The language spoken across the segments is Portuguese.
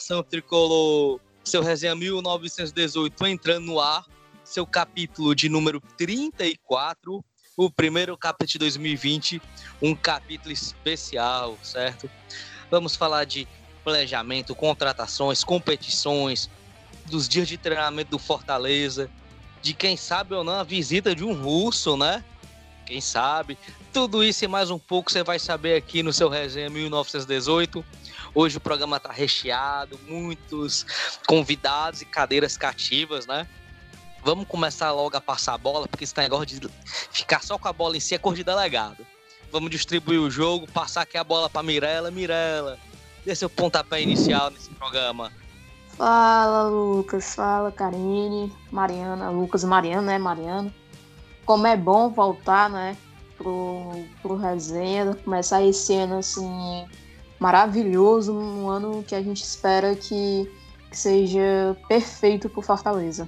Nação tricolor! Seu resenha 1918 entrando no ar, seu capítulo de número 34, o primeiro capítulo de 2020, um capítulo especial, certo? Vamos falar de planejamento, contratações, competições, dos dias de treinamento do Fortaleza, de quem sabe ou não a visita de um russo, né? Quem sabe? Tudo isso e mais um pouco você vai saber aqui no seu resenha 1918. Hoje o programa está recheado, muitos convidados e cadeiras cativas, né? Vamos começar logo a passar a bola, porque esse negócio de ficar só com a bola em si é cor de delegado. Vamos distribuir o jogo, passar aqui a bola para Mirella. Mirella, dê seu pontapé inicial nesse programa. Fala, Lucas. Fala, Karine, Mariana. Lucas, Mariana, né? Mariana. Como é bom voltar, né? Pro, pro resenha, começar esse ano assim maravilhoso, um ano que a gente espera que, que seja perfeito pro Fortaleza.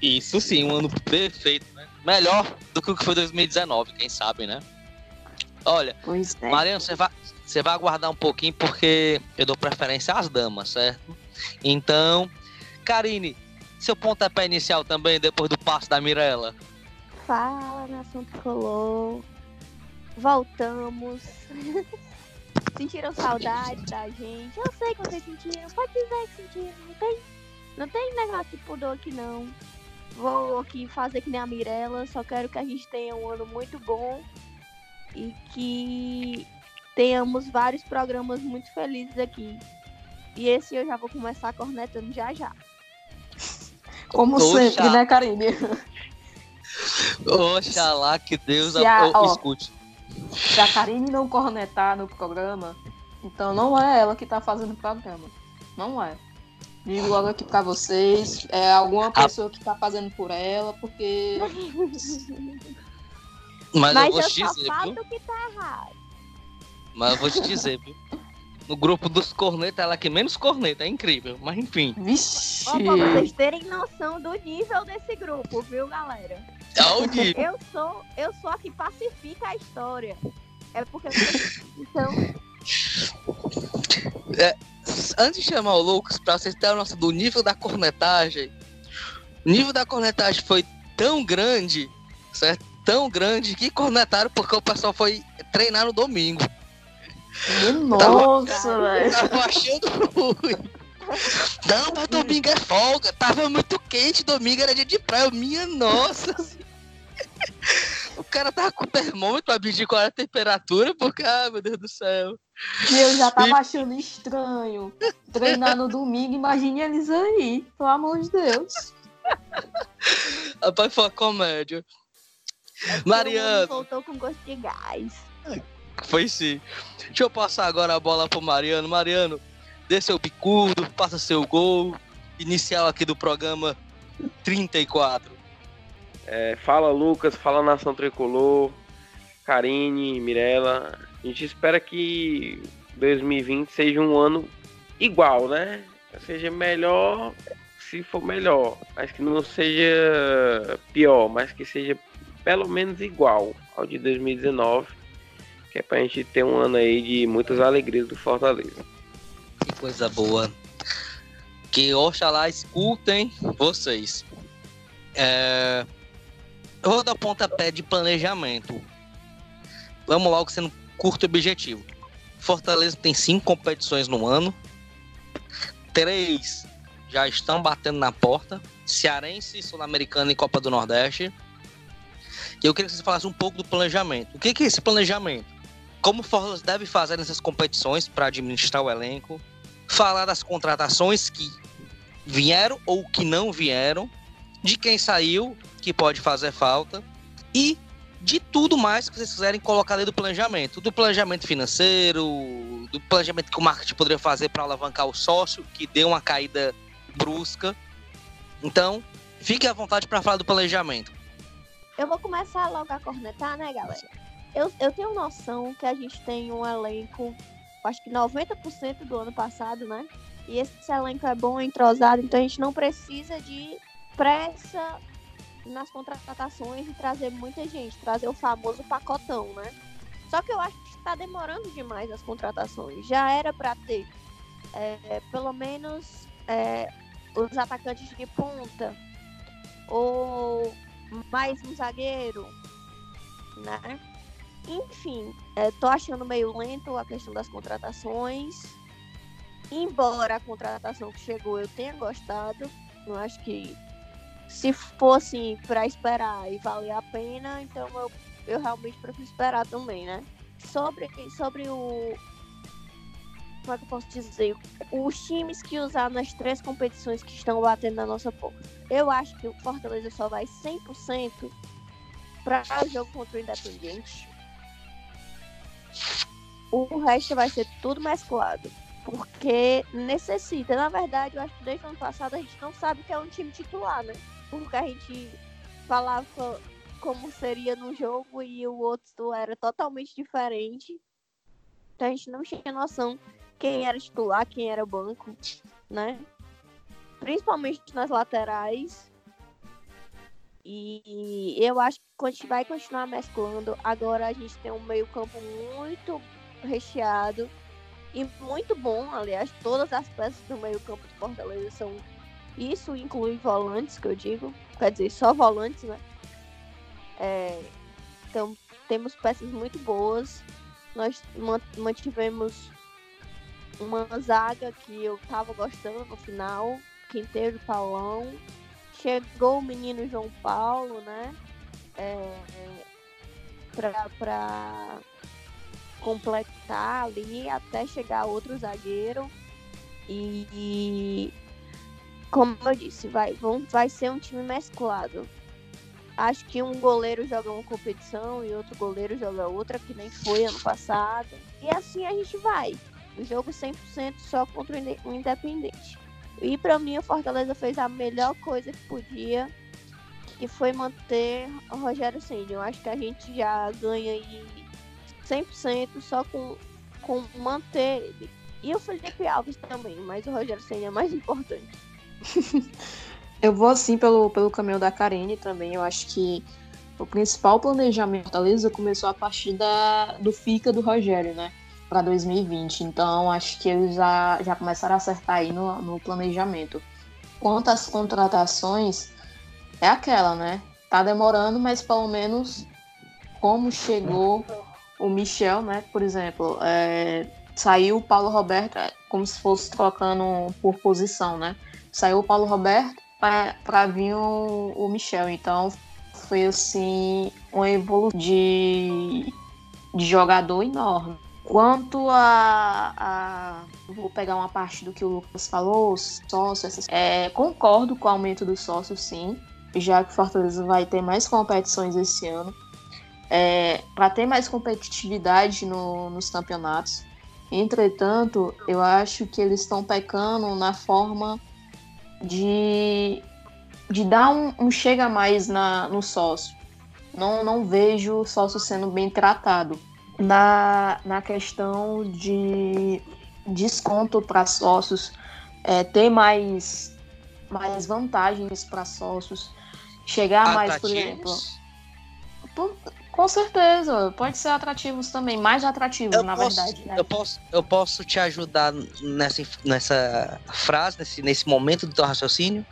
Isso sim, um ano perfeito, né? Melhor do que o que foi 2019, quem sabe, né? Olha, é. Mariano, você vai, você vai aguardar um pouquinho porque eu dou preferência às damas, certo? Então, Karine, seu pontapé inicial também depois do passo da Mirella. Fala, nação tricolor. Voltamos. Sentiram saudade da gente? Eu sei que vocês sentiram. Pode dizer que sentiram. Não tem, não tem negócio de pudor aqui, não. Vou aqui fazer que nem a Mirella. Só quero que a gente tenha um ano muito bom. E que tenhamos vários programas muito felizes aqui. E esse eu já vou começar cornetando já já. Como sempre, né, Karine? Oxalá que Deus a, ó, escute. Se a Karine não cornetar no programa, então não é ela que tá fazendo o programa. Não é. Digo logo aqui pra vocês, é alguma pessoa a... que tá fazendo por ela, porque. Mas, Mas eu vou eu te dizer, viu? que tá errado. Mas eu vou te dizer, viu? No grupo dos cornetas, ela que menos corneta, é incrível. Mas enfim. Vixe! Ó, pra vocês terem noção do nível desse grupo, viu, galera? Aonde? Eu sou, eu sou a que pacifica a história. É porque. Então, É, antes de chamar o Lucas, pra vocês terem noção do nível da cornetagem, o nível da cornetagem foi tão grande, certo? Tão grande que cornetaram porque o pessoal foi treinar no domingo. Nossa, velho. Tava achando ruim. Não, mas domingo é folga. Tava muito quente, domingo era dia de praia. Minha nossa. O cara tava com o termômetro pra medir qual era a temperatura, porque, ah, meu Deus do céu. E eu já tava achando estranho. Treinar no domingo, imagine eles aí. Pelo amor de Deus. Rapaz, foi uma comédia. é mundo voltou com gosto de gás. Foi sim. Deixa eu passar agora a bola pro Mariano. Mariano, dê seu bicudo, passa seu gol. Inicial aqui do programa 34. É, fala Lucas, fala Nação Tricolor, Karine, Mirella. A gente espera que 2020 seja um ano igual, né? Seja melhor se for melhor, mas que não seja pior, mas que seja pelo menos igual ao de 2019, que é pra gente ter um ano aí de muitas alegrias do Fortaleza. Que coisa boa. Que oxalá escutem vocês. É... Eu vou dar pontapé de planejamento. Vamos logo sendo curto e objetivo. Fortaleza tem cinco competições no ano. Três já estão batendo na porta. Cearense, Sul-Americana e Copa do Nordeste. E eu queria que vocês falassem um pouco do planejamento. O que que é esse planejamento? Como o Fortaleza deve fazer nessas competições para administrar o elenco? Falar das contratações que vieram ou que não vieram, de quem saiu, que pode fazer falta, e de tudo mais que vocês quiserem colocar dentro do planejamento. Do planejamento financeiro, do planejamento que o marketing poderia fazer para alavancar o sócio, que deu uma caída brusca. Então, fique à vontade para falar do planejamento. Eu vou começar logo a cornetar, né, galera? Eu, eu tenho noção que a gente tem um elenco, acho que 90% do ano passado, né? E esse elenco é bom, entrosado, então a gente não precisa de pressa nas contratações e trazer muita gente, trazer o famoso pacotão, né? Só que eu acho que está demorando demais as contratações. Já era para ter é, pelo menos é, os atacantes de ponta ou mais um zagueiro, né? Enfim, é, tô achando meio lento a questão das contratações. Embora a contratação que chegou eu tenha gostado, não acho que se fosse para esperar e valer a pena, então eu, eu realmente prefiro esperar também, né? Sobre, sobre o. Como é que eu posso dizer? Os times que usaram nas três competições que estão batendo na nossa porta. Eu acho que o Fortaleza só vai 100% para o jogo contra o Independente. O resto vai ser tudo mesclado. Porque necessita. Na verdade, eu acho que desde o ano passado a gente não sabe que é um time titular, né? Porque a gente falava como seria no jogo e o outro era totalmente diferente. Então a gente não tinha noção quem era titular, quem era banco, né? Principalmente nas laterais. E eu acho que a gente vai continuar mesclando. Agora a gente tem um meio-campo muito recheado e muito bom. Aliás, todas as peças do meio-campo de Fortaleza são. Isso inclui volantes, que eu digo. Quer dizer, só volantes, né? É... Então, temos peças muito boas. Nós mantivemos uma zaga que eu tava gostando no final. Quinteiro Paulão. Chegou o menino João Paulo, né? É, pra, pra completar ali até chegar outro zagueiro. E, e como eu disse, vai, vão, vai ser um time mesclado. Acho que um goleiro joga uma competição e outro goleiro joga outra, que nem foi ano passado. E assim a gente vai. O jogo 100% só contra o Independente. E para mim o Fortaleza fez a melhor coisa que podia, que foi manter o Rogério Ceni. Eu acho que a gente já ganha aí 100% só com, com manter ele. E o Felipe Alves também, mas o Rogério Ceni é mais importante. eu vou assim pelo, pelo caminho da Karine também. Eu acho que o principal planejamento da Fortaleza começou a partir da, do FICA do Rogério, né? Para 2020. Então, acho que eles já, já começaram a acertar aí no, no planejamento. Quanto às contratações, é aquela, né? Tá demorando, mas pelo menos como chegou o Michel, né? Por exemplo, é, saiu o Paulo Roberto é, como se fosse trocando por posição, né? Saiu o Paulo Roberto para vir o, o Michel. Então, foi assim, uma evolução de, de jogador enorme. Quanto a, a, Vou pegar uma parte do que o Lucas falou, sócio, essas, é, concordo com o aumento do sócio, sim, já que Fortaleza vai ter mais competições esse ano. É, para ter mais competitividade no, nos campeonatos. Entretanto, eu acho que eles estão pecando na forma de, de dar um, um chega mais na, no sócio. Não, não vejo o sócio sendo bem tratado na, na questão de desconto para sócios, é, ter mais, mais vantagens para sócios, chegar Atrativos? mais, por exemplo. Por, com certeza, pode ser atrativos também, mais atrativos, eu na posso, verdade. Né? Eu, posso, eu posso te ajudar nessa, nessa frase, nesse, nesse momento do teu raciocínio?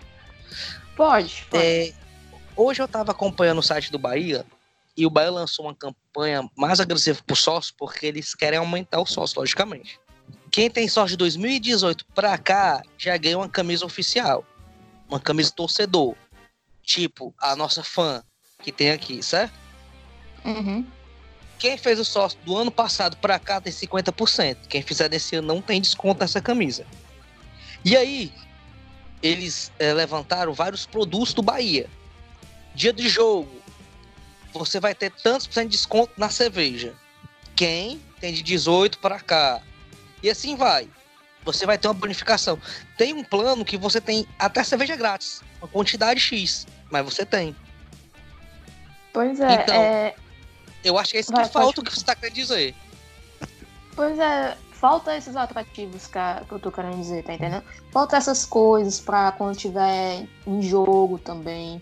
Pode. pode. É, hoje eu estava acompanhando o site do Bahia e o Bahia lançou uma campanha mais agressiva para o sócio, porque eles querem aumentar o sócio, logicamente. Quem tem sócio de 2018 para cá já ganhou uma camisa oficial, uma camisa torcedor, tipo a nossa fã que tem aqui, certo? Uhum. Quem fez o sócio do ano passado para cá tem 50%. Quem fizer desse ano não tem desconto nessa camisa. E aí, eles é, levantaram vários produtos do Bahia. Dia de jogo, você vai ter tantos por cento de desconto na cerveja. Quem tem de 18 para cá. E assim vai. Você vai ter uma bonificação. Tem um plano que você tem até cerveja grátis. Uma quantidade X. Mas você tem. Pois é. Então, é... eu acho que é isso vai, que falta o que você está querendo dizer. Pois é, falta esses atrativos que, eu tô querendo dizer, tá entendendo? Falta essas coisas para quando tiver em jogo também.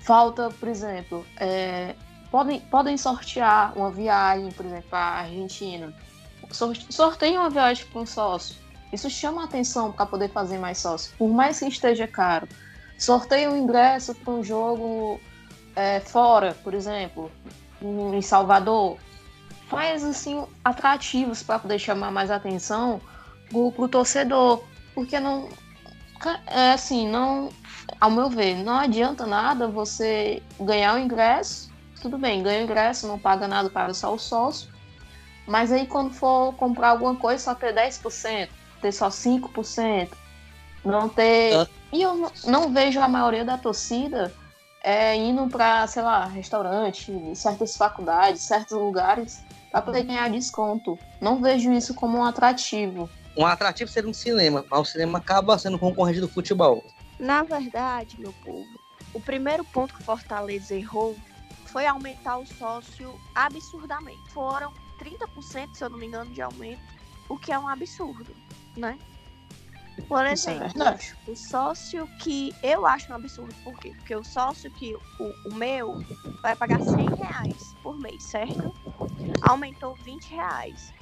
Falta, por exemplo, é, podem, podem sortear uma viagem, por exemplo, para a Argentina. Sorteia uma viagem com um sócio. Isso chama a atenção para poder fazer mais sócio, por mais que esteja caro. Sorteia um ingresso para um jogo é, fora, por exemplo, em Salvador. Faz assim atrativos para poder chamar mais atenção para o torcedor, porque não é assim, não, ao meu ver, não adianta nada você ganhar o ingresso, tudo bem, ganha ingresso, não paga nada, paga só o sócio, mas aí quando for comprar alguma coisa, só ter 10%, ter só 5%, não ter. Ah. E eu não vejo a maioria da torcida é, indo para, sei lá, restaurante, certas faculdades, certos lugares, para poder ganhar desconto. Não vejo isso como um atrativo. Um atrativo seria um cinema, mas o cinema acaba sendo concorrente do futebol. Na verdade, meu povo, o primeiro ponto que Fortaleza errou foi aumentar o sócio absurdamente. Foram 30%, se eu não me engano, de aumento, o que é um absurdo, né? Por é exemplo, é o sócio que eu acho um absurdo, por quê? Porque o sócio que o, o meu vai pagar 100 reais por mês, certo? Aumentou 20 reais.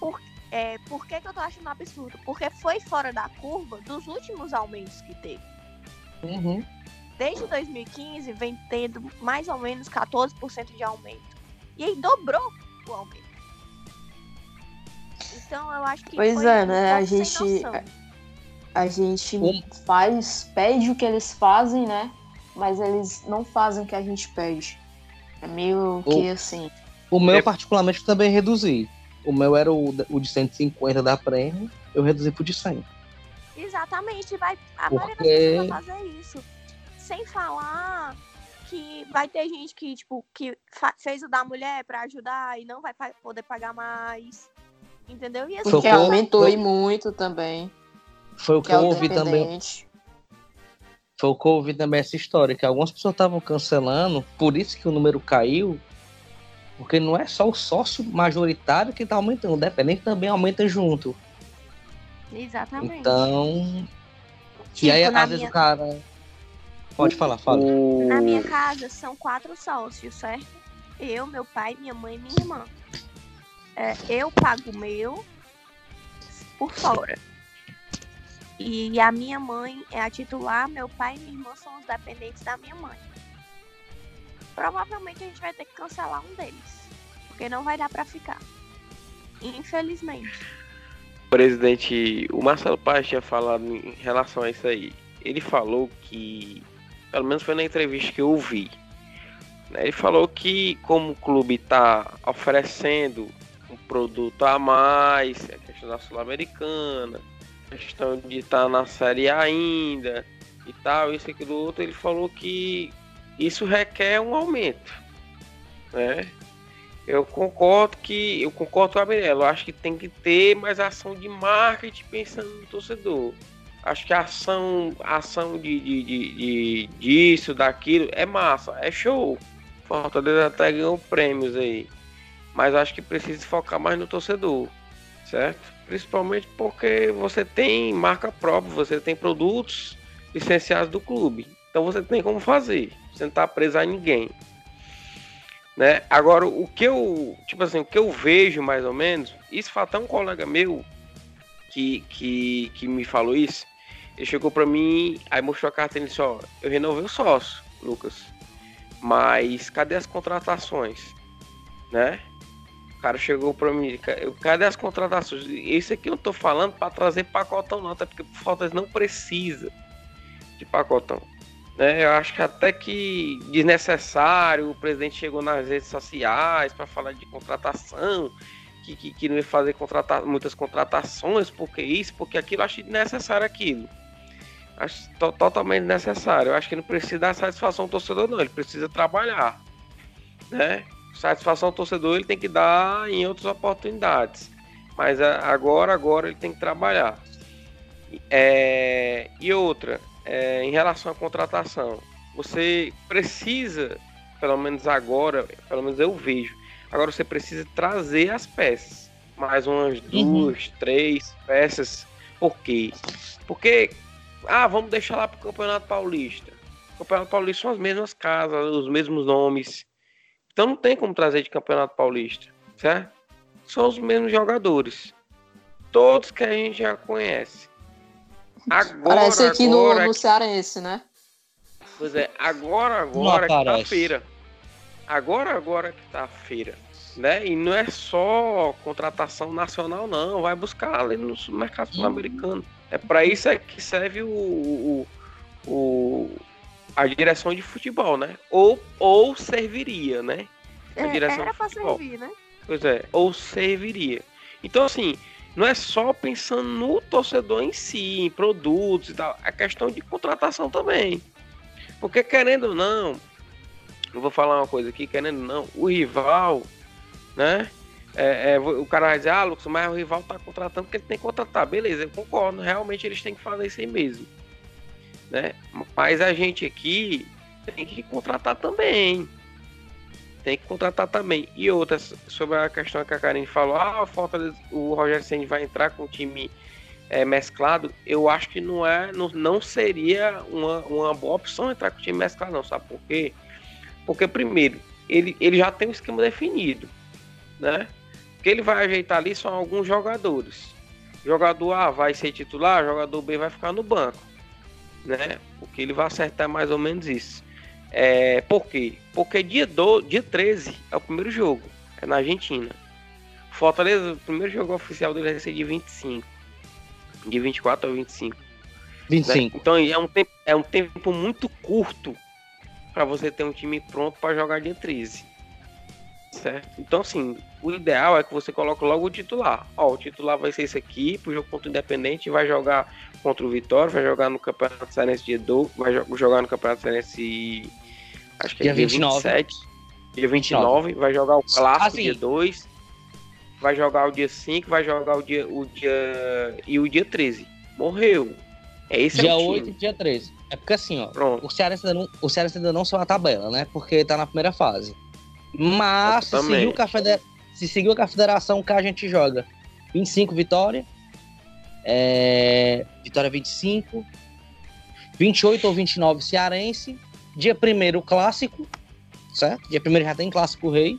Por, é, por que, que eu tô achando um absurdo? Porque foi fora da curva dos últimos aumentos que teve. Uhum. Desde 2015 vem tendo mais ou menos 14% de aumento. E aí dobrou o aumento. Então eu acho que. Pois é, né? A gente. A gente faz, pede o que eles fazem, né? Mas eles não fazem o que a gente pede. É meio o, que assim. O meu, é... particularmente, também reduzi. O meu era o, o de 150 da Prêmio, eu reduzi pro de 100. Exatamente, vai, a Porque... maioria das pessoas vai fazer isso. Sem falar que vai ter gente que, tipo, que fez o da mulher para ajudar e não vai poder pagar mais. Entendeu? E assim, Porque aumentou e muito também. Foi o que, que eu ouvi também. Foi o que eu ouvi também essa história, que algumas pessoas estavam cancelando, por isso que o número caiu, porque não é só o sócio majoritário que está aumentando, o dependente também aumenta junto. Exatamente. Então. Tipo, e aí, às minha... vezes, o cara. Pode falar, fala. Na minha casa são quatro sócios, certo? Eu, meu pai, minha mãe e minha irmã. É, eu pago o meu por fora. E a minha mãe é a titular, meu pai e minha irmã são os dependentes da minha mãe. Provavelmente a gente vai ter que cancelar um deles, porque não vai dar para ficar. Infelizmente. Presidente, o Marcelo Paz tinha falado em relação a isso aí. Ele falou que, pelo menos foi na entrevista que eu ouvi, né, ele falou que como o clube está oferecendo um produto a mais, a questão da Sul-Americana, questão de estar tá na série ainda e tal, isso e aquilo outro, ele falou que isso requer um aumento, né? Eu concordo que eu concordo com a Mirella, eu acho que tem que ter mais ação de marketing pensando no torcedor. Acho que a ação, a ação de, de, de, de disso, daquilo, é massa, é show. Fortaleza até ganhou prêmios aí. Mas acho que precisa focar mais no torcedor, certo? Principalmente porque você tem marca própria, você tem produtos licenciados do clube. Então você tem como fazer. Você não está preso a ninguém. Né? Agora, o que eu, tipo assim, o que eu vejo mais ou menos, isso foi até um colega meu que, que, que me falou isso. Ele chegou para mim, aí mostrou a carta e disse: Ó, eu renovei o sócio, Lucas, mas cadê as contratações? Né? O cara chegou para mim, cadê as contratações? Isso aqui eu tô falando para trazer pacotão não, até porque o Fortaleza não precisa de pacotão. Né? Eu acho que até que desnecessário, o presidente chegou nas redes sociais para falar de contratação, que, que, que, não ia fazer contrata muitas contratações, porque isso, porque aquilo, acho necessário aquilo. Acho totalmente necessário. Eu acho que não precisa dar satisfação ao torcedor, não. Ele precisa trabalhar. Né? satisfação ao torcedor ele tem que dar em outras oportunidades. Mas agora, agora ele tem que trabalhar. É, e outra, é, em relação à contratação, você precisa, pelo menos agora, pelo menos eu vejo, agora você precisa trazer as peças. Mais umas uhum. duas, três peças. Por quê? Porque, ah, vamos deixar lá para o Campeonato Paulista. O Campeonato Paulista são as mesmas casas, os mesmos nomes então não tem como trazer de Campeonato Paulista, certo? São os mesmos jogadores. todos que a gente já conhece. Agora, Parece aqui agora, no, no Cearense, né? Pois é, agora, agora que tá feira. Agora, agora que tá feira. Né? E não é só contratação nacional, não. Vai buscar ali no mercado sul-americano. É para isso é que serve o, o, o- a direção de futebol, né? Ou, ou serviria, né? A É, direção era de futebol. servir, né? Pois é, ou serviria. Então, assim, não é só pensando no torcedor em si, em produtos e tal, é questão de contratação também. Porque, querendo ou não, eu vou falar uma coisa aqui, querendo ou não, o rival, né? É, é, o cara vai dizer, ah, Lucas, mas o rival tá contratando porque ele tem que contratar. Beleza, eu concordo, realmente eles têm que fazer isso aí mesmo. Né? Mas a gente aqui tem que contratar também. Tem que contratar também. E outras, sobre a questão que a Karine falou, ah, o Fortaleza, o Rogério Senna vai entrar com o time é, mesclado. Eu acho que não é, não, não seria uma, uma boa opção entrar com o time mesclado, não, sabe por quê? Porque, primeiro, ele, ele já tem um esquema definido, né? Que ele vai ajeitar ali são alguns jogadores. Jogador A vai ser titular, jogador B vai ficar no banco, né? O que ele vai acertar é mais ou menos isso. É, por quê? Porque dia, do, dia 13 é o primeiro jogo, é na Argentina. Fortaleza, o primeiro jogo oficial dele vai ser de 25. De 24 a 25. né? 25. Então é um tempo, é um tempo muito curto para você ter um time pronto para jogar dia 13. Certo? Então, assim, o ideal é que você coloque logo o titular. Ó, o titular vai ser esse aqui, pro jogo contra o Independente, vai jogar contra o Vitória, vai jogar no Campeonato Cearense dia 12, vai jo- jogar no Campeonato Cearense, acho que é Dia dia 29. 27, dia 29, vai jogar o Clássico Assim. dia 2, vai jogar o dia 5, vai jogar o dia, o dia e o dia 13. Morreu. É esse Dia é o time. 8 e dia 13. É porque assim, ó, Pronto. o Cearense ainda não, o Cearense ainda não saiu a tabela, né? Porque tá na primeira fase. Mas se Exatamente. seguiu, com a federa- se seguiu com a federação que a gente joga 25 Vitória, é, Vitória 25, 28 ou 29 Cearense, dia 1 o Clássico, certo? Dia 1 já tem Clássico Rei.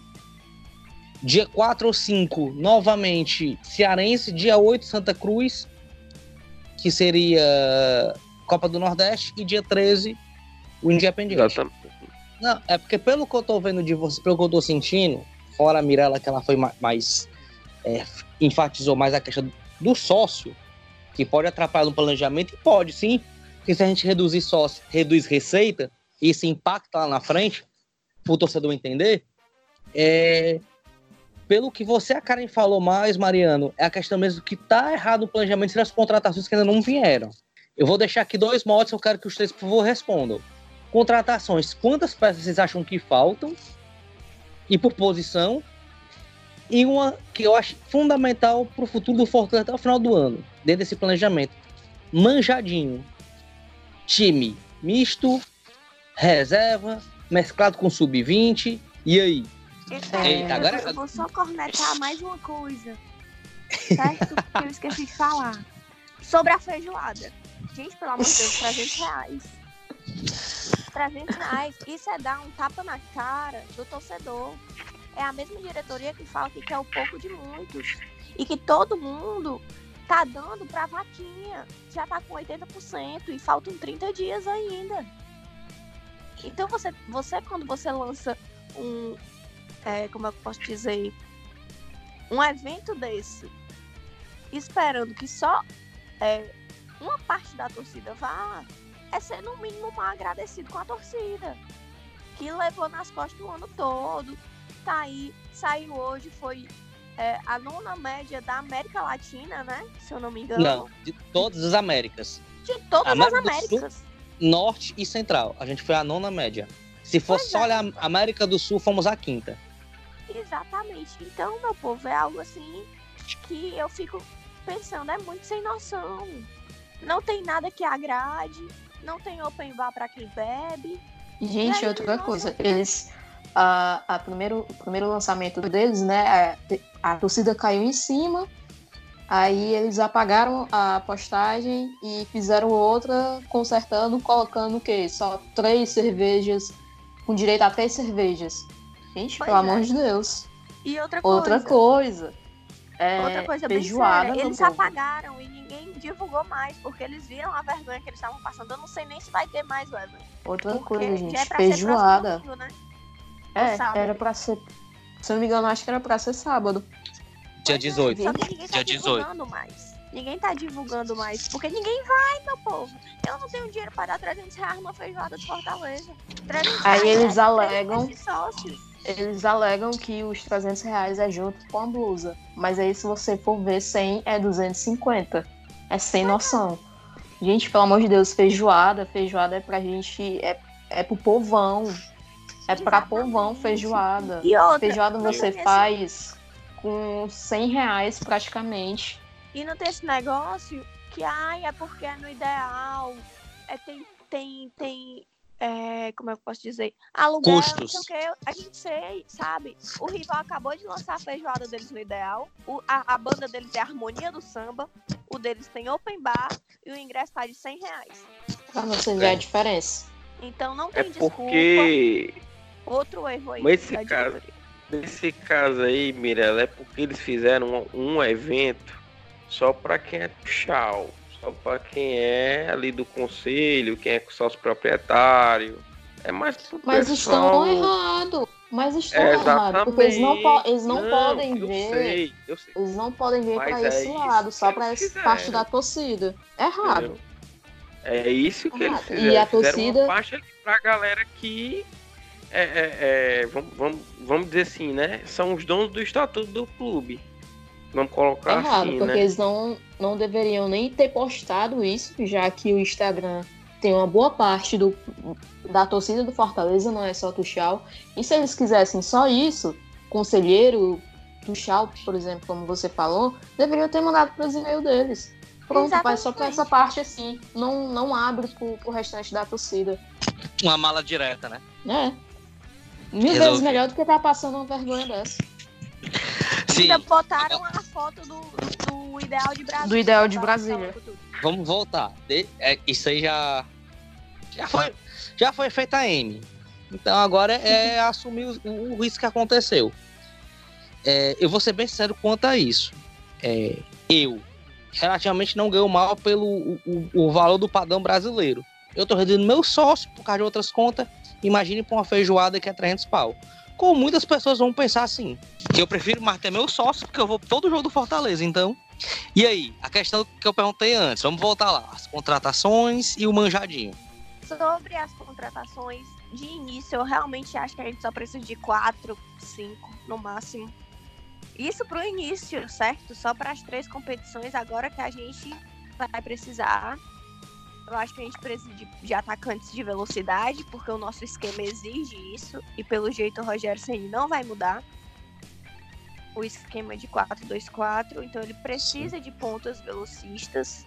Dia 4 ou 5, novamente Cearense. Dia 8, Santa Cruz, que seria Copa do Nordeste. E dia 13, o Independiente. Exatamente. Não, é porque pelo que eu tô vendo de você, pelo que eu tô sentindo, fora a Mirella, que ela foi ma- mais. é, enfatizou mais a questão do sócio, que pode atrapalhar no planejamento, e pode sim, porque se a gente reduzir sócio, reduz receita, e isso impacta lá na frente, pro torcedor entender, é. Pelo que você, a Karen, falou mais, Mariano, é a questão mesmo que tá errado no planejamento das contratações que ainda não vieram. Eu vou deixar aqui dois modos, eu quero que os três, por favor, respondam contratações, quantas peças vocês acham que faltam e por posição e uma que eu acho fundamental para o futuro do Fortaleza até o final do ano, dentro desse planejamento. Manjadinho. Time misto, reserva, mesclado com sub-20. E aí? Eita, agora- eu vou só cornetar mais uma coisa. Certo? que eu esqueci de falar. Sobre a feijoada. Gente, pelo amor de Deus, 300 reais. 300 reais. Isso é dar um tapa na cara do torcedor. É a mesma diretoria que fala que quer o pouco de muitos. E que todo mundo tá dando pra vaquinha. Já tá com 80% e faltam 30 dias ainda. Então você, você quando você lança um, é, como eu posso dizer, um evento desse, esperando que só é, uma parte da torcida vá, é ser no mínimo mal agradecido com a torcida, que levou nas costas o ano todo, tá aí, saiu hoje, foi é, a nona média da América Latina, né? Se eu não me engano. Não, de todas as Américas. De todas América as Américas. Norte e Central. A gente foi a nona média. Se fosse só é. olhar a América do Sul, fomos a quinta. Exatamente. Então, meu povo, é algo assim que eu fico pensando, é muito sem noção. Não tem nada que agrade, não tem open bar pra quem bebe. Gente, aí, outra nossa. coisa, eles. A, a primeiro, o primeiro lançamento deles, né? A, a torcida caiu em cima. Aí eles apagaram a postagem e fizeram outra consertando, colocando o quê? Só três cervejas, com direito a três cervejas. Gente, Pois pelo é. amor de Deus. E outra coisa, Outra coisa. é Outra coisa bem feijoada séria, no eles povo. apagaram e ninguém divulgou mais, porque eles viram a vergonha que eles estavam passando. Eu não sei nem se vai ter mais, Wesley. Outra Porque coisa, gente, já é feijoada. domingo, né? É, sábado. era pra ser. Se eu não me engano, acho que era pra ser sábado. Dia Pois é, 18. Só que ninguém tá Dia 18. divulgando mais. Ninguém tá divulgando mais, porque ninguém vai, meu povo. Eu não tenho dinheiro pra dar 300 reais numa feijoada de Fortaleza. 300 Aí reais, eles é alegam-. Eles alegam que os 300 reais é junto com a blusa. Mas aí, se você for ver, 100 é 250. É sem noção. Gente, pelo amor de Deus, feijoada. Feijoada é pra gente. É, é pro povão. É pra Exatamente. povão feijoada. E outra, Feijoada você esse- faz com 100 reais praticamente. E não tem esse negócio que, ai, é porque é no ideal. É, tem, tem, tem. É, como é que eu posso dizer? Aluguel, Custos. não sei o que. A gente sei, sabe? O rival acabou de lançar a feijoada deles no ideal. O- a, a banda deles é Harmonia do Samba. O deles tem open bar e o ingresso tá de 100 reais. Pra você ver É. a diferença. Então não É tem desculpa. porque Outro erro aí. Mas esse diretoria. Nesse caso aí, Mirella, é porque eles fizeram um, um evento só para quem é tchau, só para quem é ali do conselho, quem é sócio proprietário. É mais Mas pessoal... estão errados. Mas estão É, errados. Porque eles não, po- eles não, Não, podem eu ver. Sei, eu sei. Eles não podem vir Mas pra é esse lado, só eles essa parte da torcida. Errado. É isso que eles Errado. E fizeram. a Fizeram torcida- uma parte ali pra galera que é, é, é, vamos, vamos, vamos dizer assim, né? São os donos do estatuto do clube. Vamos colocar Errado, assim, porque né? eles não, não deveriam nem ter postado isso, já que o Instagram tem uma boa parte do, da torcida do Fortaleza, não é só Tuchal. E se eles quisessem só isso, conselheiro, Tuchal, por exemplo, como você falou, deveriam ter mandado para os e-mails deles. Pronto, vai só para essa parte assim. Não, não abre pro, pro restante da torcida. Uma mala direta, né? É. Mil vezes Resolvi. melhor do que estar passando uma vergonha dessa. Sim, Ainda botaram a foto do, do Ideal de Brasília. Do Ideal de Brasília. vamos voltar. De- é, isso aí já. Já foi, já foi feita a M. Então agora é assumir o, o risco que aconteceu. É, eu vou ser bem sincero quanto a isso. É, eu, relativamente, não ganho mal pelo o, o- o valor do padrão brasileiro. Eu tô reduzindo meu sócio por causa de outras contas. Imagine pra uma feijoada que é 300 pau. Como muitas pessoas vão pensar assim. Que eu prefiro mais ter meu sócio, porque eu vou todo jogo do Fortaleza, então. E aí, a questão que eu perguntei antes, vamos voltar lá. As contratações e o manjadinho. Sobre as contratações, de início, eu realmente acho que a gente só precisa de quatro, cinco no máximo. Isso pro início, certo? Só para as três competições, agora que a gente vai precisar. Eu acho que a gente precisa de, de atacantes de velocidade, porque o nosso esquema exige isso. E pelo jeito o Rogério Ceni não vai mudar o esquema de 4-2-4. Então ele precisa de pontas velocistas.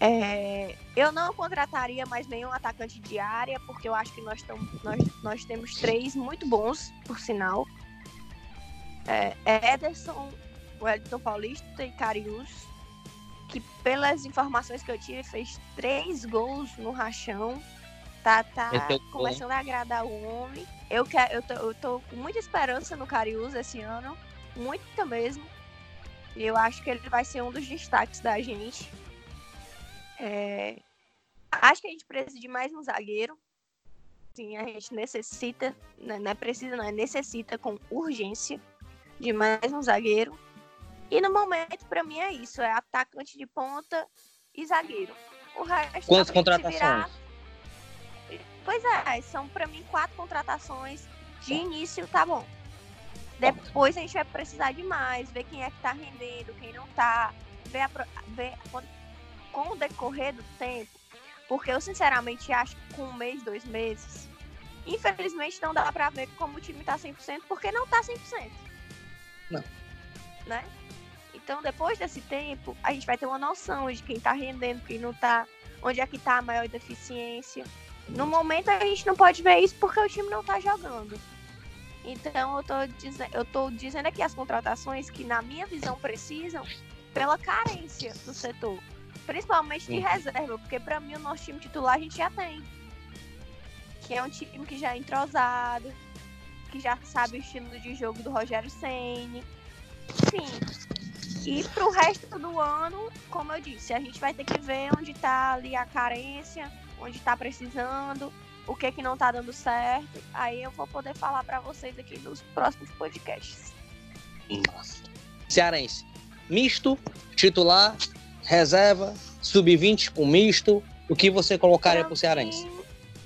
É, eu não contrataria mais nenhum atacante de área, porque eu acho que nós, tam, nós, nós temos três muito bons, por sinal. É, Ederson, Wellington Paulista e Carius, que pelas informações que eu tive, fez três gols no rachão. Tá, tá começando a agradar o homem. Eu, quero, eu, tô, eu tô com muita esperança no Carius esse ano, muita mesmo. E eu acho que ele vai ser um dos destaques da gente. É, Acho que a gente precisa de mais um zagueiro. Sim, a gente necessita, né, não é precisa, não, é necessita com urgência de mais um zagueiro. E no momento, pra mim, é isso: é atacante de ponta e zagueiro. O resto Quantas contratações? virar. Pois é, são pra mim quatro contratações. De início, tá bom. Depois a gente vai precisar de mais, ver quem é que tá rendendo, quem não tá, ver, a ver quando- com o decorrer do tempo, porque eu sinceramente acho que com um mês, dois meses, infelizmente não dá pra ver como o time tá 100%, porque não tá 100%. Não. Né? Então, depois desse tempo, a gente vai ter uma noção de quem tá rendendo, quem não tá, onde é que tá a maior deficiência. No momento, a gente não pode ver isso porque o time não tá jogando. Então, eu tô, dizen eu tô dizendo aqui as contratações que, na minha visão, precisam pela carência do setor. Principalmente de reserva, porque pra mim o nosso time titular a gente já tem. Que é um time que já é entrosado, que já sabe o estilo de jogo do Rogério Ceni. Sim. E pro resto do ano, como eu disse, a gente vai ter que ver onde tá ali a carência, onde tá precisando, o que que não tá dando certo. Aí eu vou poder falar para vocês aqui nos próximos podcasts. Cearense. Misto, titular, reserva, sub-20 com misto. O que você colocaria Pra pro Cearense?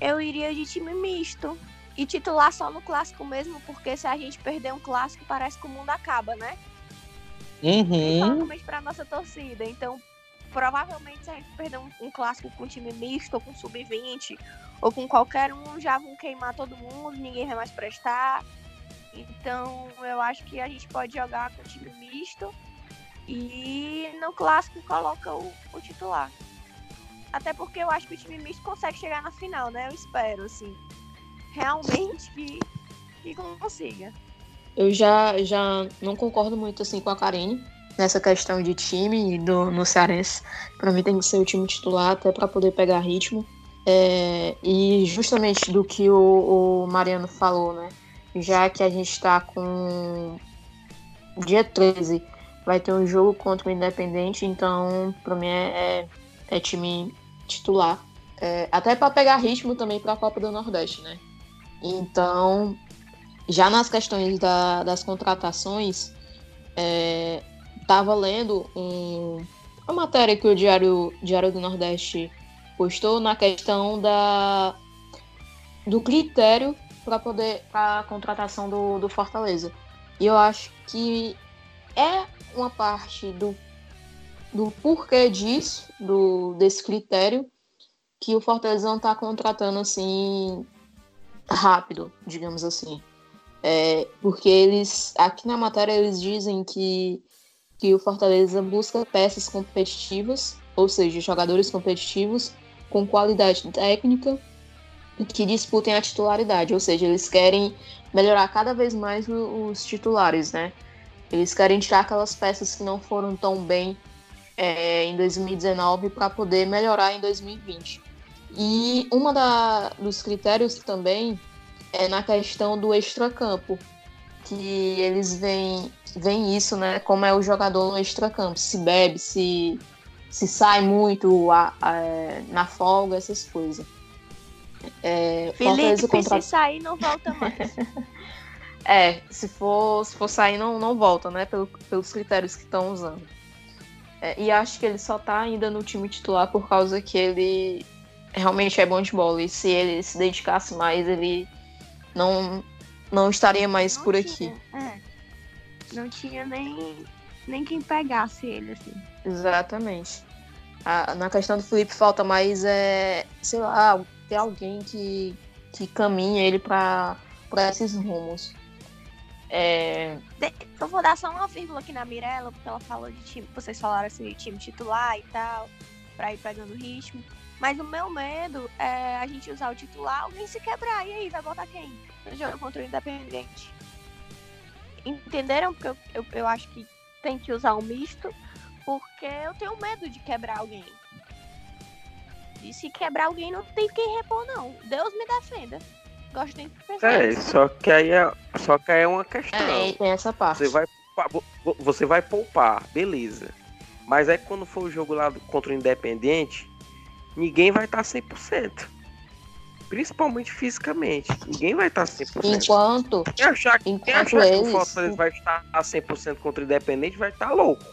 Eu iria de time misto. E titular só no clássico mesmo, porque se a gente perder um clássico, parece que o mundo acaba, né? Uhum. Pra nossa torcida. Então, provavelmente, se a gente perder um, um clássico com time misto, ou com sub-20, ou com qualquer um, já vão queimar todo mundo, ninguém vai mais prestar. Então, eu acho que a gente pode jogar com time misto. E no clássico coloca o, o titular. Até porque eu acho que o time misto consegue chegar na final, né? Eu espero, assim. Realmente que, que consiga. Eu já, já não concordo muito assim com a Karine nessa questão de time do, no Cearense. Para mim tem que ser o time titular até para poder pegar ritmo. É, e justamente do que o, o Mariano falou, né? Já que a gente está com dia 13, vai ter um jogo contra o Independente, então para mim é, é, é time titular. É, até para pegar ritmo também para a Copa do Nordeste, né? Então, já nas questões da- das contratações, é, tava lendo um- uma matéria que o Diário, Diário do Nordeste postou na questão da, do critério para poder a contratação do, do Fortaleza. E eu acho que é uma parte do, do porquê disso, do, desse critério, que o Fortaleza não está contratando assim rápido, digamos assim. É, porque eles, aqui na matéria, eles dizem que, que o Fortaleza busca peças competitivas, ou seja, jogadores competitivos com qualidade técnica e que disputem a titularidade, ou seja, eles querem melhorar cada vez mais os titulares, né? Eles querem tirar aquelas peças que não foram tão bem é, em 2019 para poder melhorar em 2020. E uma da, dos critérios também é na questão do extracampo, que eles veem, veem isso, né? Como é o jogador no extracampo, se bebe, se, se sai muito a- a- na folga, essas coisas. É, Felipe, Fortaleza se contra- sair, não volta mais. É, se for, se for sair, não, não volta, né? Pelo- pelos critérios que estão usando. É, e acho que ele só tá ainda no time titular por causa que ele realmente é bom de bola. E se ele se dedicasse mais, ele não, não estaria mais Não por tinha, aqui. é. Não tinha nem, nem quem pegasse ele, assim. Exatamente. A- na questão do Felipe, falta mais, é, sei lá, ter alguém que, que caminhe ele para esses rumos. É, Eu vou dar só uma vírgula aqui na Mirella, porque ela falou de time. Vocês falaram assim de time titular e tal, pra ir pegando ritmo. Mas o meu medo é a gente usar o titular, alguém se quebrar. E aí, vai botar quem? No jogo contra o Independente. Entenderam? Porque eu, eu, eu acho que tem que usar um misto, porque eu tenho medo de quebrar alguém. E se quebrar alguém, não tem quem repor, não. Deus me defenda. Gosto de pensar É, só que aí é, só que aí é uma questão. é, tem essa parte. Você vai, você vai poupar, beleza. Mas aí quando for o jogo lá contra o Independente, ninguém vai estar 100%. Principalmente fisicamente. Ninguém vai estar 100%. Enquanto, Quem achar, quem enquanto achar que o eles- Fortaleza vai estar a 100% contra o Independente vai estar louco.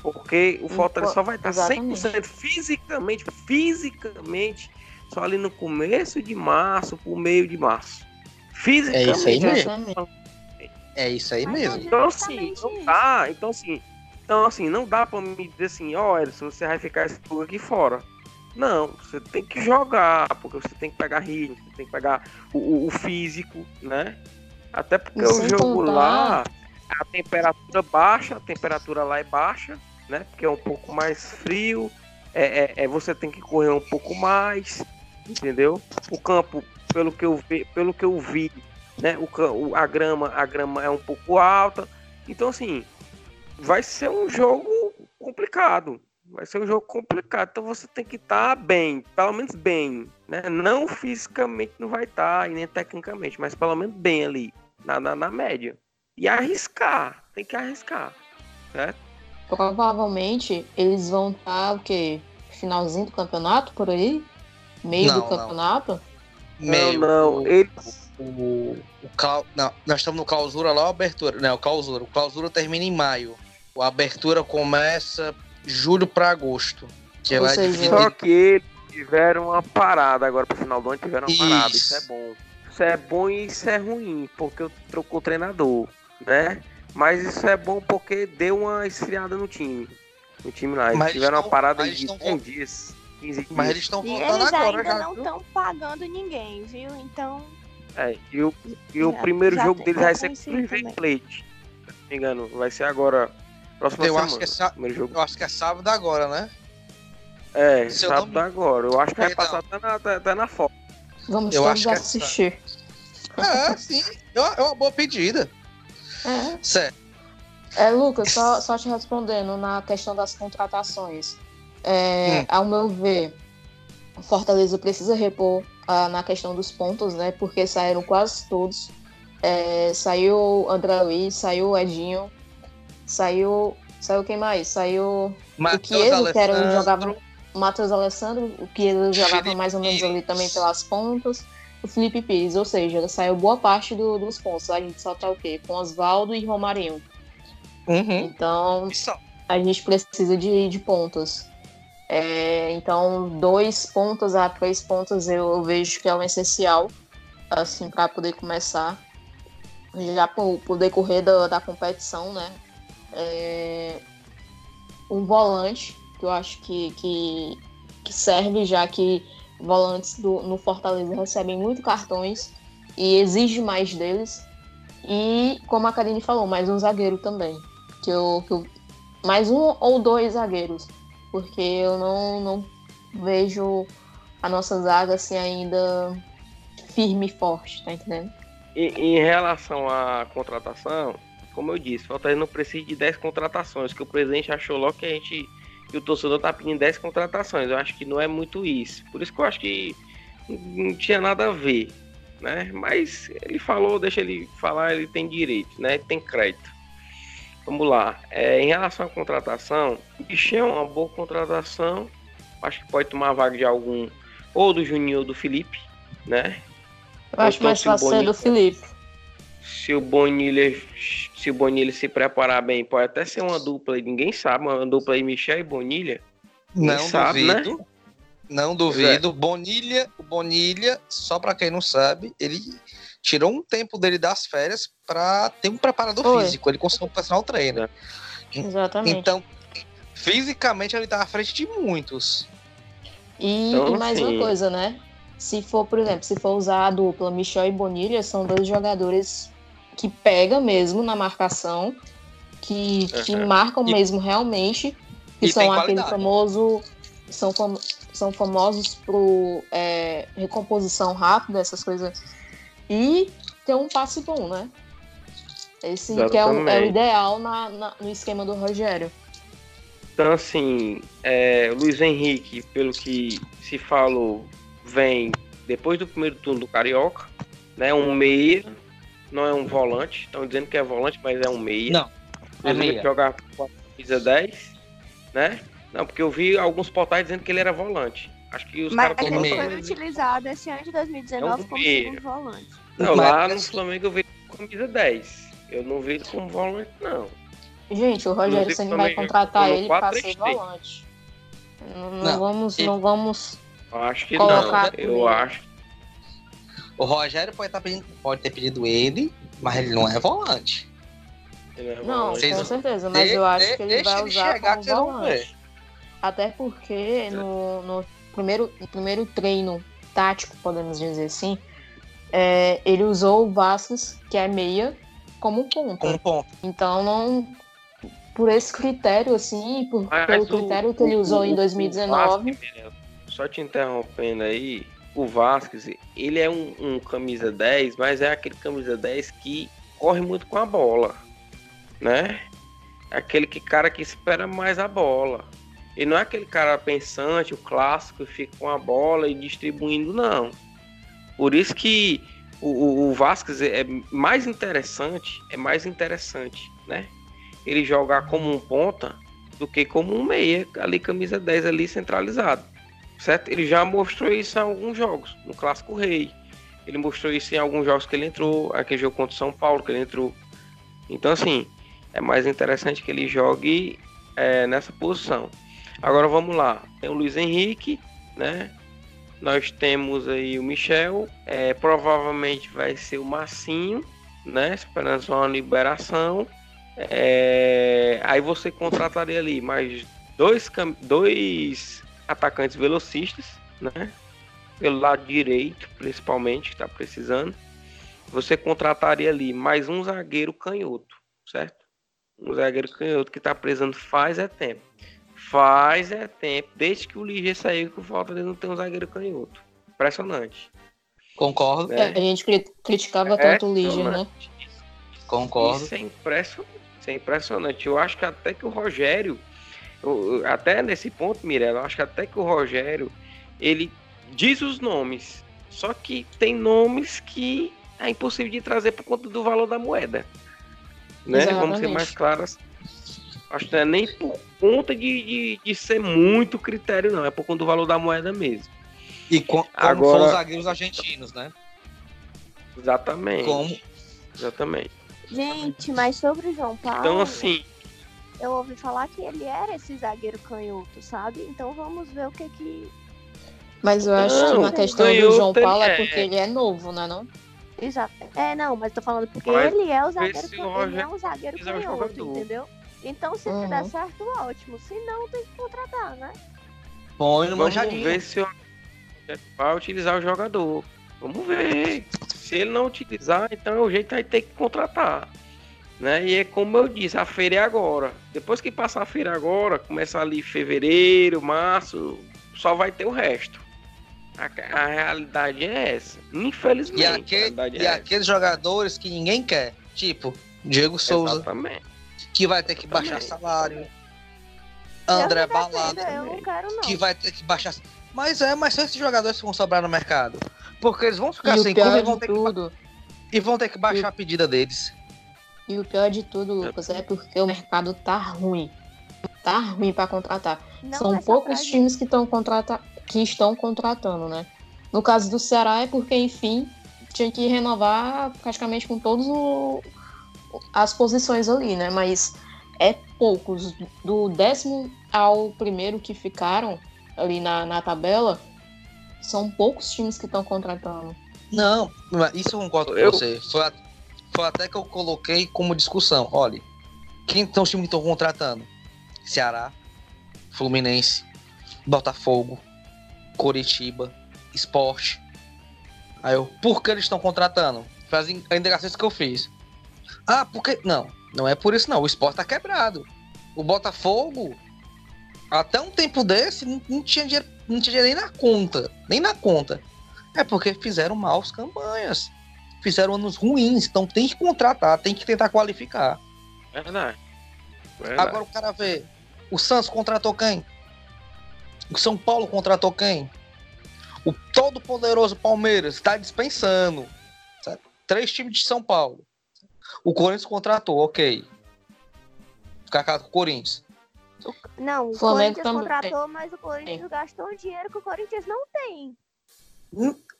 Porque o Fortaleza só vai estar exatamente. 100% fisicamente, fisicamente, só ali no começo de março, pro meio de março. Fisicamente. É isso aí mesmo. É isso aí mesmo. Então assim, não dá. Então assim, então assim, não dá pra me dizer assim, ó, Edson, você vai ficar esse jogo aqui fora. Não, você tem que jogar, porque você tem que pegar ritmo, você tem que pegar o, o- físico, né? Até porque E o jogo contar- lá, a temperatura baixa, a temperatura lá é baixa, né? Porque é um pouco mais frio, é, é- é- você tem que correr um pouco mais, entendeu? O campo, pelo que eu vi, pelo que eu vi né? O- a grama, a grama é um pouco alta. Então assim, vai ser um jogo complicado. Vai ser um jogo complicado. Então você tem que estar bem, pelo menos bem, né? Não fisicamente não vai estar e nem tecnicamente, mas pelo menos bem ali, na, na, na média. E arriscar. tem que arriscar, certo? Provavelmente eles vão estar o quê? Finalzinho do campeonato por aí? Meio Não, do não. campeonato? Meio, não, o- eles- O, o clau- não, nós estamos no clausura lá, ou abertura. Não, o clausura. O clausura termina em maio. A abertura começa julho para agosto. Que Ou vai seja, dividir- Só que eles tiveram uma parada agora pro final do ano, tiveram uma parada. Isso. Isso é bom. Isso é bom e isso é ruim, porque eu trocou o treinador, né? Mas isso é bom porque deu uma esfriada no time. No time lá. Eles Mas tiveram eles uma parada de eles tão 10 com- dias, 15 dias. Mas eles estão E voltando eles agora ainda já. não estão pagando ninguém, viu? Então, É, e o, e o Já- primeiro já jogo deles vai ser conheci com o River. Plate. Se não me engano, vai ser agora. Próxima Eu semana. acho que é. Eu acho que é sábado agora, né? É, se sábado não agora. Eu acho que vai passar até na, até, até na foto. Vamos Eu todos acho que é assistir. É, sim. É uma, é uma boa pedida. É. Certo. É, Lucas, só, só te respondendo na questão das contratações. É, Hum. Ao meu ver, o Fortaleza precisa repor ah, na questão dos pontos, né? Porque saíram quase todos. É, saiu o André Luiz, saiu o Edinho, saiu. Saiu quem mais? Saiu Matheus Chiesa, que era o Alessandro, jogava- o Matheus Alessandro, o que ele jogava Felipe mais ou menos ali Pires. também pelas pontas. O Felipe Pires, ou seja, saiu boa parte do- dos pontos. A gente só tá o quê? Com Oswaldo e Romarinho. Uhum. Então, a gente precisa de, de pontos. É, então, dois pontos a três pontos eu, eu vejo que é o essencial, assim, para poder começar. Já por, por decorrer da, da competição, né? É, um volante, que eu acho que, que, que serve, já que volantes do, no Fortaleza recebem muito cartões e exige mais deles. E, como a Karine falou, mais um zagueiro também. Que eu, que eu mais um ou dois zagueiros, porque eu não, não vejo a nossa zaga assim ainda firme e forte, tá entendendo? E, em relação à contratação, como eu disse, Fortaleza não precisa de 10 contratações, que o presidente achou logo que a gente que o torcedor tá pedindo 10 contratações. Eu acho que não é muito isso. Por isso que eu acho que não tinha nada a ver, né? Mas ele falou, deixa ele falar, ele tem direito, né? Ele tem crédito. Vamos lá. É, em relação à contratação, o Michel é uma boa contratação. Acho que pode tomar a vaga de algum, ou do Juninho ou do Felipe, né? Eu acho mais fácil ser do Felipe. Se o Bonilha, se o Bonilha se preparar bem, pode até ser uma dupla, ninguém sabe, uma dupla aí Michel e Bonilha. Não sabe, né? duvido. Não duvido. Bonilha, o Bonilha, só pra quem não sabe, ele tirou um tempo dele das férias pra ter um preparador Foi. físico. Ele conseguiu um personal trainer. Exatamente. Então, fisicamente ele tá à frente de muitos. E, Então, e mais assim- uma coisa, né? Se for, por exemplo, se for usar a dupla Michel e Bonilha, são dois jogadores que pegam mesmo na marcação, que, que Uhum. marcam E- mesmo realmente, que são tem aquele qualidade. famoso. São, fam- são famosos por é, recomposição rápida, essas coisas. E ter um passe bom, né? Esse que é o, é o ideal na- na- no esquema do Rogério. Então, assim, é, o Luiz Henrique, pelo que se falou, vem depois do primeiro turno do Carioca, né? Um meia, não é um volante. Estão dizendo que é volante, mas é um meia. Não, é Henrique meia. jogar com a camisa 10, né? Não, porque eu vi alguns portais dizendo que ele era volante. Acho que os mas caras ele como colocam- foi utilizado esse ano de 2019 É um como meia. segundo volante. Não, Mas- lá no Flamengo eu vi com camisa 10. Eu não vi ele como volante, não. Gente, o Não Rogério como vai é que contratar ele para ser 4-3-3. volante. Não, não Não, vamos, ele- não vamos. Eu Acho que Colocar não. Eu acho. O Rogério pode, tá pedindo- pode ter pedido ele, mas ele não é volante. é Não, volante. Com certeza, mas De- eu acho de- que ele deixa vai ele usar chegar como que volante. Até porque no, no primeiro, no primeiro treino tático, podemos dizer assim, é, ele usou o Vasquez, que é meia, como ponta. Com um ponto. Então não. Por esse critério, assim, por, Mas pelo o- critério que ele usou o- em o 2019. Vasquez, Mirella, só te interrompendo aí, o Vasquez, ele é um, um camisa 10, mas é aquele camisa 10 que corre muito com a bola, né? Aquele que, cara que espera mais a bola. E não é aquele cara pensante, o clássico, que fica com a bola e distribuindo, não. Por isso que o, o, o Vasquez é mais interessante, é mais interessante, né? ele jogar como um ponta do que como um meia, ali camisa 10 ali centralizado. Certo? Ele já mostrou isso em alguns jogos, no Clássico Rei. Ele mostrou isso em alguns jogos que ele entrou, aquele jogo contra o São Paulo que ele entrou. Então, assim, é mais interessante que ele jogue é, nessa posição. Agora vamos lá. Tem o Luiz Henrique, né? Nós temos aí o Michel. É, provavelmente vai ser o Massinho, né? Esperando só uma liberação. É, aí você contrataria ali mais dois, dois atacantes velocistas, né? Pelo lado direito, principalmente, que está precisando. Você contrataria ali mais um zagueiro canhoto, certo? Um zagueiro canhoto que está precisando faz é tempo. Faz é tempo, desde que o Ligia saiu, que o falta dele não tem um zagueiro canhoto. Impressionante. Concordo. É, a gente criticava tanto o Ligia, né? Concordo. Isso é impressionante. Isso é impressionante. Eu acho que até que o Rogério, até nesse ponto, Mirella, acho que até que o Rogério, ele diz os nomes, só que tem nomes que é impossível de trazer por conta do valor da moeda. Né? Exatamente. Vamos ser mais claros. Acho que não é nem por conta de, de, de, ser muito critério, não. É por conta do valor da moeda mesmo. E com, como Agora... foram os zagueiros argentinos, né? Exatamente. Como? Exatamente. Gente, mas sobre o João Paulo. Então, assim. Eu ouvi falar que ele era esse zagueiro canhoto, sabe? Então vamos ver o que que. Mas eu acho Não, que na questão do João Paulo é porque ele é novo, né? Não? Exato. É, não, mas tô falando porque Mas ele é o zagueiro, esse can- ele é um zagueiro o canhoto, entendeu? Então se Uhum. der certo, ótimo. Se não, tem que contratar, né? Põe no Vamos manjadinho. ver se o vai utilizar o jogador. Vamos ver. Se ele não utilizar, então o jeito vai ter que contratar. Né? E é como eu disse, a feira é agora. Depois que passar a feira agora, começar ali fevereiro, março, só vai ter o resto. A, a realidade é essa. Infelizmente. E, a aque- realidade e é essa. aqueles jogadores que ninguém quer. Tipo, Diego Souza, Exatamente. que vai ter que baixar Exatamente. salário. André quero, não. que vai ter que baixar. Mas é, mas são esses jogadores que vão sobrar no mercado. Porque eles vão ficar E sem clube e vão, ter que, tudo, e vão ter que baixar a pedida deles. E o pior de tudo, Lucas, é porque o mercado tá ruim. Tá ruim pra contratar. Não São poucos times que, estão contrata que estão contratando, né? No caso do Ceará é porque, enfim, tinha que renovar praticamente com todas as posições ali, né? Mas é poucos. Do décimo ao primeiro que ficaram ali na, na tabela, são poucos times que estão contratando. Não, isso eu concordo com Eu- você. Foi, a- foi até que eu coloquei como discussão. Olha, quem são os times que estão contratando? Ceará, Fluminense, Botafogo, Coritiba, Esporte. Aí eu, por que eles estão contratando? Faz in- a indagação que eu fiz. Ah, porque. Não, não é por isso não. O esporte tá quebrado. O Botafogo, até um tempo desse, não, não tinha dinheiro, não tinha dinheiro nem na conta. Nem na conta. É porque fizeram maus campanhas. Fizeram anos ruins. Então tem que contratar, tem que tentar qualificar. Verdade. Verdade. Agora o cara vê. O Santos contratou quem? O São Paulo contratou quem? O todo poderoso Palmeiras está dispensando. certo? Três times de São Paulo. O Corinthians contratou, ok. Ficar com o Corinthians. Não, o Flamengo Corinthians também. contratou, mas o Corinthians gastou um dinheiro que o Corinthians não tem.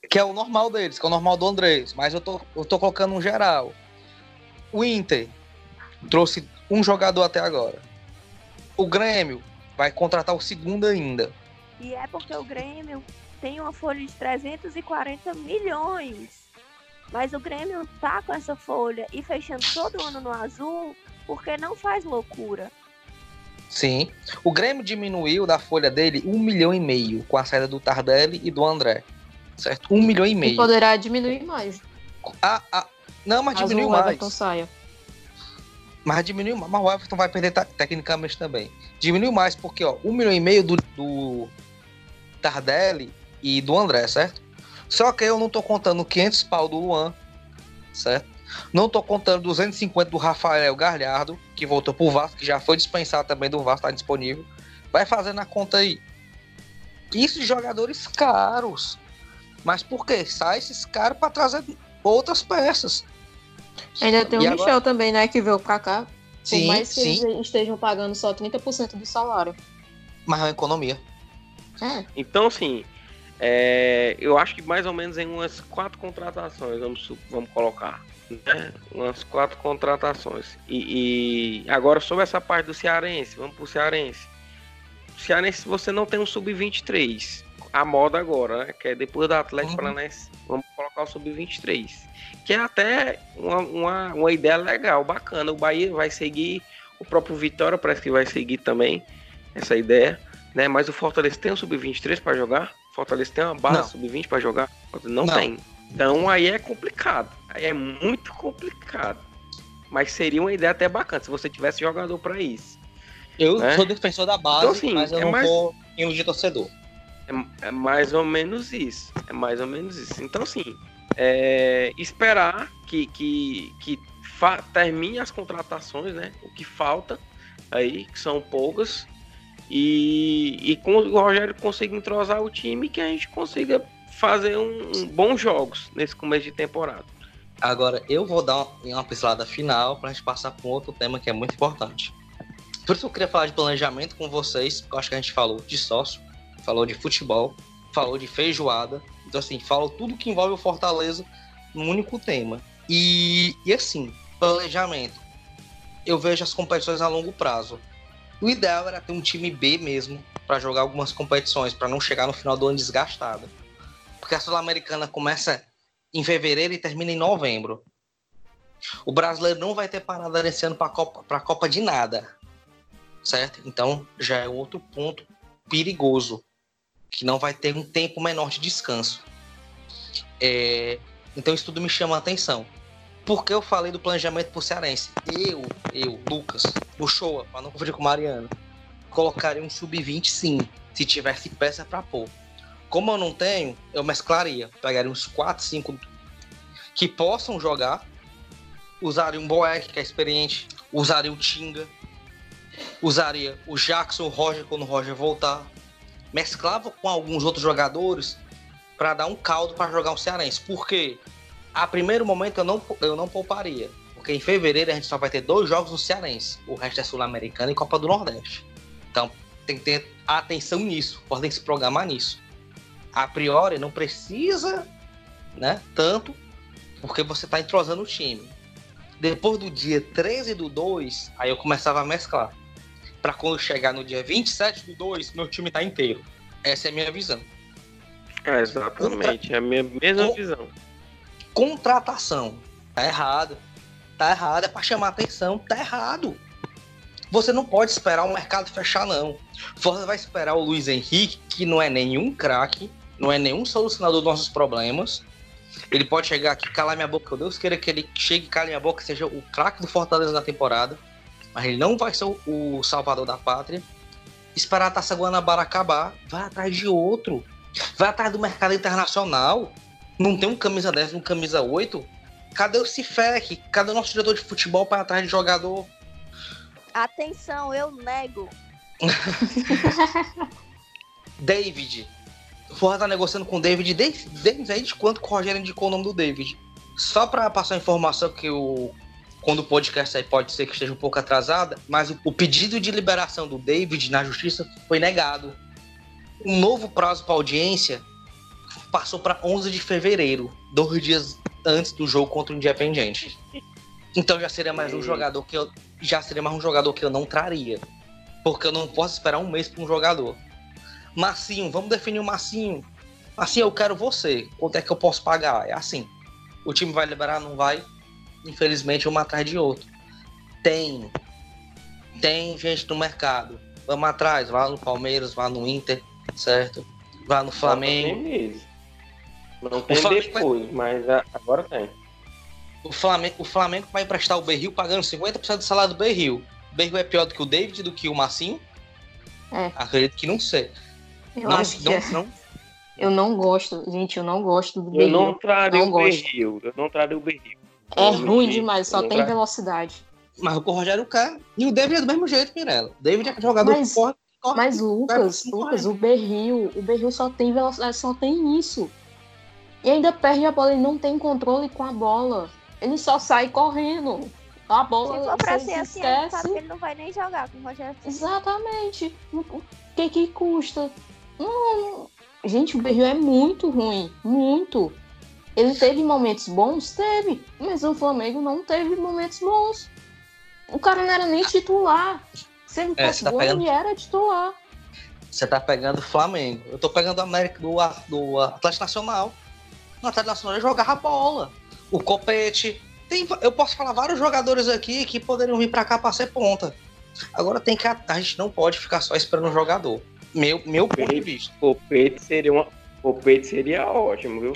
Que é o normal deles, que é o normal do Andrés. Mas eu tô, eu tô colocando um geral. O Inter trouxe um jogador até agora. O Grêmio vai contratar o segundo ainda. E é porque o Grêmio tem uma folha de 340 milhões. Mas o Grêmio tá com essa folha e fechando todo ano no azul porque não faz loucura. Sim. O Grêmio diminuiu da folha dele um milhão e meio com a saída do Tardelli e do André. Certo? Um milhão e E meio. poderá diminuir mais. Ah, ah, não, mas Caso diminuiu o mais. Everton saia. Mas diminuiu mais. Mas o Everton vai perder tecnicamente também. Diminuiu mais porque, ó, um milhão e meio do, do Tardelli e do André, certo? Só que eu não tô contando 500 pau do Luan, certo? Não tô contando 250 do Rafael Galhardo, que voltou pro Vasco, que já foi dispensado também do Vasco, tá disponível. Vai fazendo a conta aí. Isso de jogadores caros. Mas por quê? Sai esses caras pra trazer outras peças. Ainda tem o E Michel agora- também, né? Que veio pra cá. Sim, mais que sim, eles estejam pagando só 30% do salário. mas é uma economia. É, Então, assim, é, eu acho que mais ou menos em umas quatro contratações, vamos, vamos colocar. Né? Umas quatro contratações. E, e agora sobre essa parte do Cearense, vamos pro Cearense. O Cearense você não tem um sub-23. A moda agora, né? Que é depois do Atlético Uhum. Paranaense, vamos colocar o sub-23. Que é até uma, uma, uma ideia legal, bacana. O Bahia vai seguir, o próprio Vitória parece que vai seguir também essa ideia né? Mas o Fortaleza tem um sub-23 para jogar? O Fortaleza tem uma base Não. sub-20 para jogar? Não, Não. tem. Então aí é complicado. Aí é muito complicado. Mas seria uma ideia até bacana se você tivesse jogador para isso. Eu É. sou defensor da base, Então, assim, mas eu é não mais- vou em de torcedor. É, é mais ou menos isso. É mais ou menos isso. Então, assim, é, esperar que, que, que termine as contratações, né? O que falta aí, que são poucas. E, e com o Rogério consiga entrosar o time que a gente consiga fazer um, um bons jogos nesse começo de temporada. Agora, eu vou dar uma, uma pincelada final pra gente passar para um outro tema que é muito importante. Por isso eu queria falar de planejamento com vocês, porque eu acho que a gente falou de sócio, falou de futebol, falou de feijoada. Então, assim, falou tudo que envolve o Fortaleza num único tema. E, e assim, planejamento. Eu vejo as competições a longo prazo. O ideal era ter um time B mesmo para jogar algumas competições, para não chegar no final do ano desgastado. Porque a Sul-Americana começa em fevereiro e termina em novembro. O brasileiro não vai ter parada nesse ano para a Copa, pra Copa de nada. Certo? Então já é outro ponto perigoso. Que não vai ter um tempo menor de descanso. É, Então isso tudo me chama a atenção. Por que eu falei do planejamento pro Cearense? Eu, eu, Lucas, Buchoa, para não confundir com Mariano, colocaria um sub-20 sim, se tivesse peça para pôr. Como eu não tenho, eu mesclaria. Pegaria uns 4, 5 que possam jogar. Usaria um Boeck, que é experiente. Usaria o Tinga. Usaria o Jackson, o Roger, quando o Roger voltar. Mesclava com alguns outros jogadores para dar um caldo para jogar o Cearense. Porque a primeiro momento eu não, eu não pouparia. Porque em fevereiro a gente só vai ter dois jogos no Cearense. O resto é Sul-Americana e Copa do Nordeste. Então tem que ter atenção nisso. Podem se programar nisso a priori não precisa, né, tanto, porque você está entrosando o time. Depois do dia 13 do 2, aí eu começava a mesclar. Para quando chegar no dia 27 do 2, meu time tá inteiro. Essa é a minha visão. É, exatamente, é a minha mesma Com- visão. Contratação. Tá errado. Tá errado, é para chamar atenção, tá errado. Você não pode esperar o mercado fechar, não. Você vai esperar o Luiz Henrique, que não é nenhum craque, não é nenhum solucionador dos nossos problemas. Ele pode chegar aqui, calar minha boca, que Deus queira que ele chegue, cale minha boca, seja o craque do Fortaleza na temporada. Mas ele não vai ser o, o salvador da pátria. Esperar a Taça Guanabara acabar, vai atrás de outro. Vai atrás do mercado internacional. Não tem um camisa 10, um camisa 8. Cadê o Cifec? Cadê o nosso diretor de futebol para atrás de jogador? Atenção, eu nego. David. O Forra tá negociando com o David desde, desde que o Rogério indicou o nome do David. Só para passar a informação que o quando o podcast aí pode ser que esteja um pouco atrasada, mas o, o pedido de liberação do David na justiça foi negado. Um novo prazo para audiência passou para 11 de fevereiro, dois dias antes do jogo contra o Independiente. Então já seria mais um jogador que eu já seria mais um jogador que eu não traria, porque eu não posso esperar um mês para um jogador. Marcinho, vamos definir o Marcinho. Marcinho, eu quero você. Quanto é que eu posso pagar? É assim. O time vai liberar, não vai? Infelizmente, um atrás de outro. Tem. Tem gente no mercado. Vamos atrás, vá no Palmeiras, vá no Inter, certo? Vá no Flamengo. Não tem mesmo. Não tem Flamengo depois, mas a- agora tem. O Flamengo, o Flamengo vai emprestar o Berril pagando 50% do salário do Berril. O Berril é pior do que o David, do que o Marcinho? É. Acredito que não sei. Eu não, acho que não, é. não, Eu não gosto, gente, eu não gosto do Eu Berril. não traria não o gosto. berril. Eu não traria o berril. É ruim demais, só tem traria. velocidade. Mas o Rogério quer. E o David é do mesmo jeito, Mirella. O David é jogador Mas- que corre. Mas Lucas, Lucas, o Berril, o Berril só tem velocidade, só tem isso. E ainda perde a bola, ele não tem controle com a bola. Ele só sai correndo. A Se bola for pra ser se assim, esquece. sabe que ele não vai nem jogar com o Rogério. Exatamente. O que que custa? Não, gente, o Berril é muito ruim. Muito. Ele teve momentos bons? Teve. Mas o Flamengo não teve momentos bons. O cara não era nem titular. Se ele É, fosse você tá bom, pegando- ele era titular. Você tá pegando o Flamengo. Eu tô pegando o América do, do Atlético Nacional. No Atlético Nacional ele jogava bola. O Copete. Tem, eu posso falar vários jogadores aqui que poderiam vir pra cá pra ser ponta. Agora tem que. A a gente não pode ficar só esperando um jogador. Meu, meu ponto de vista. Copete seria uma. Copete seria ótimo, viu?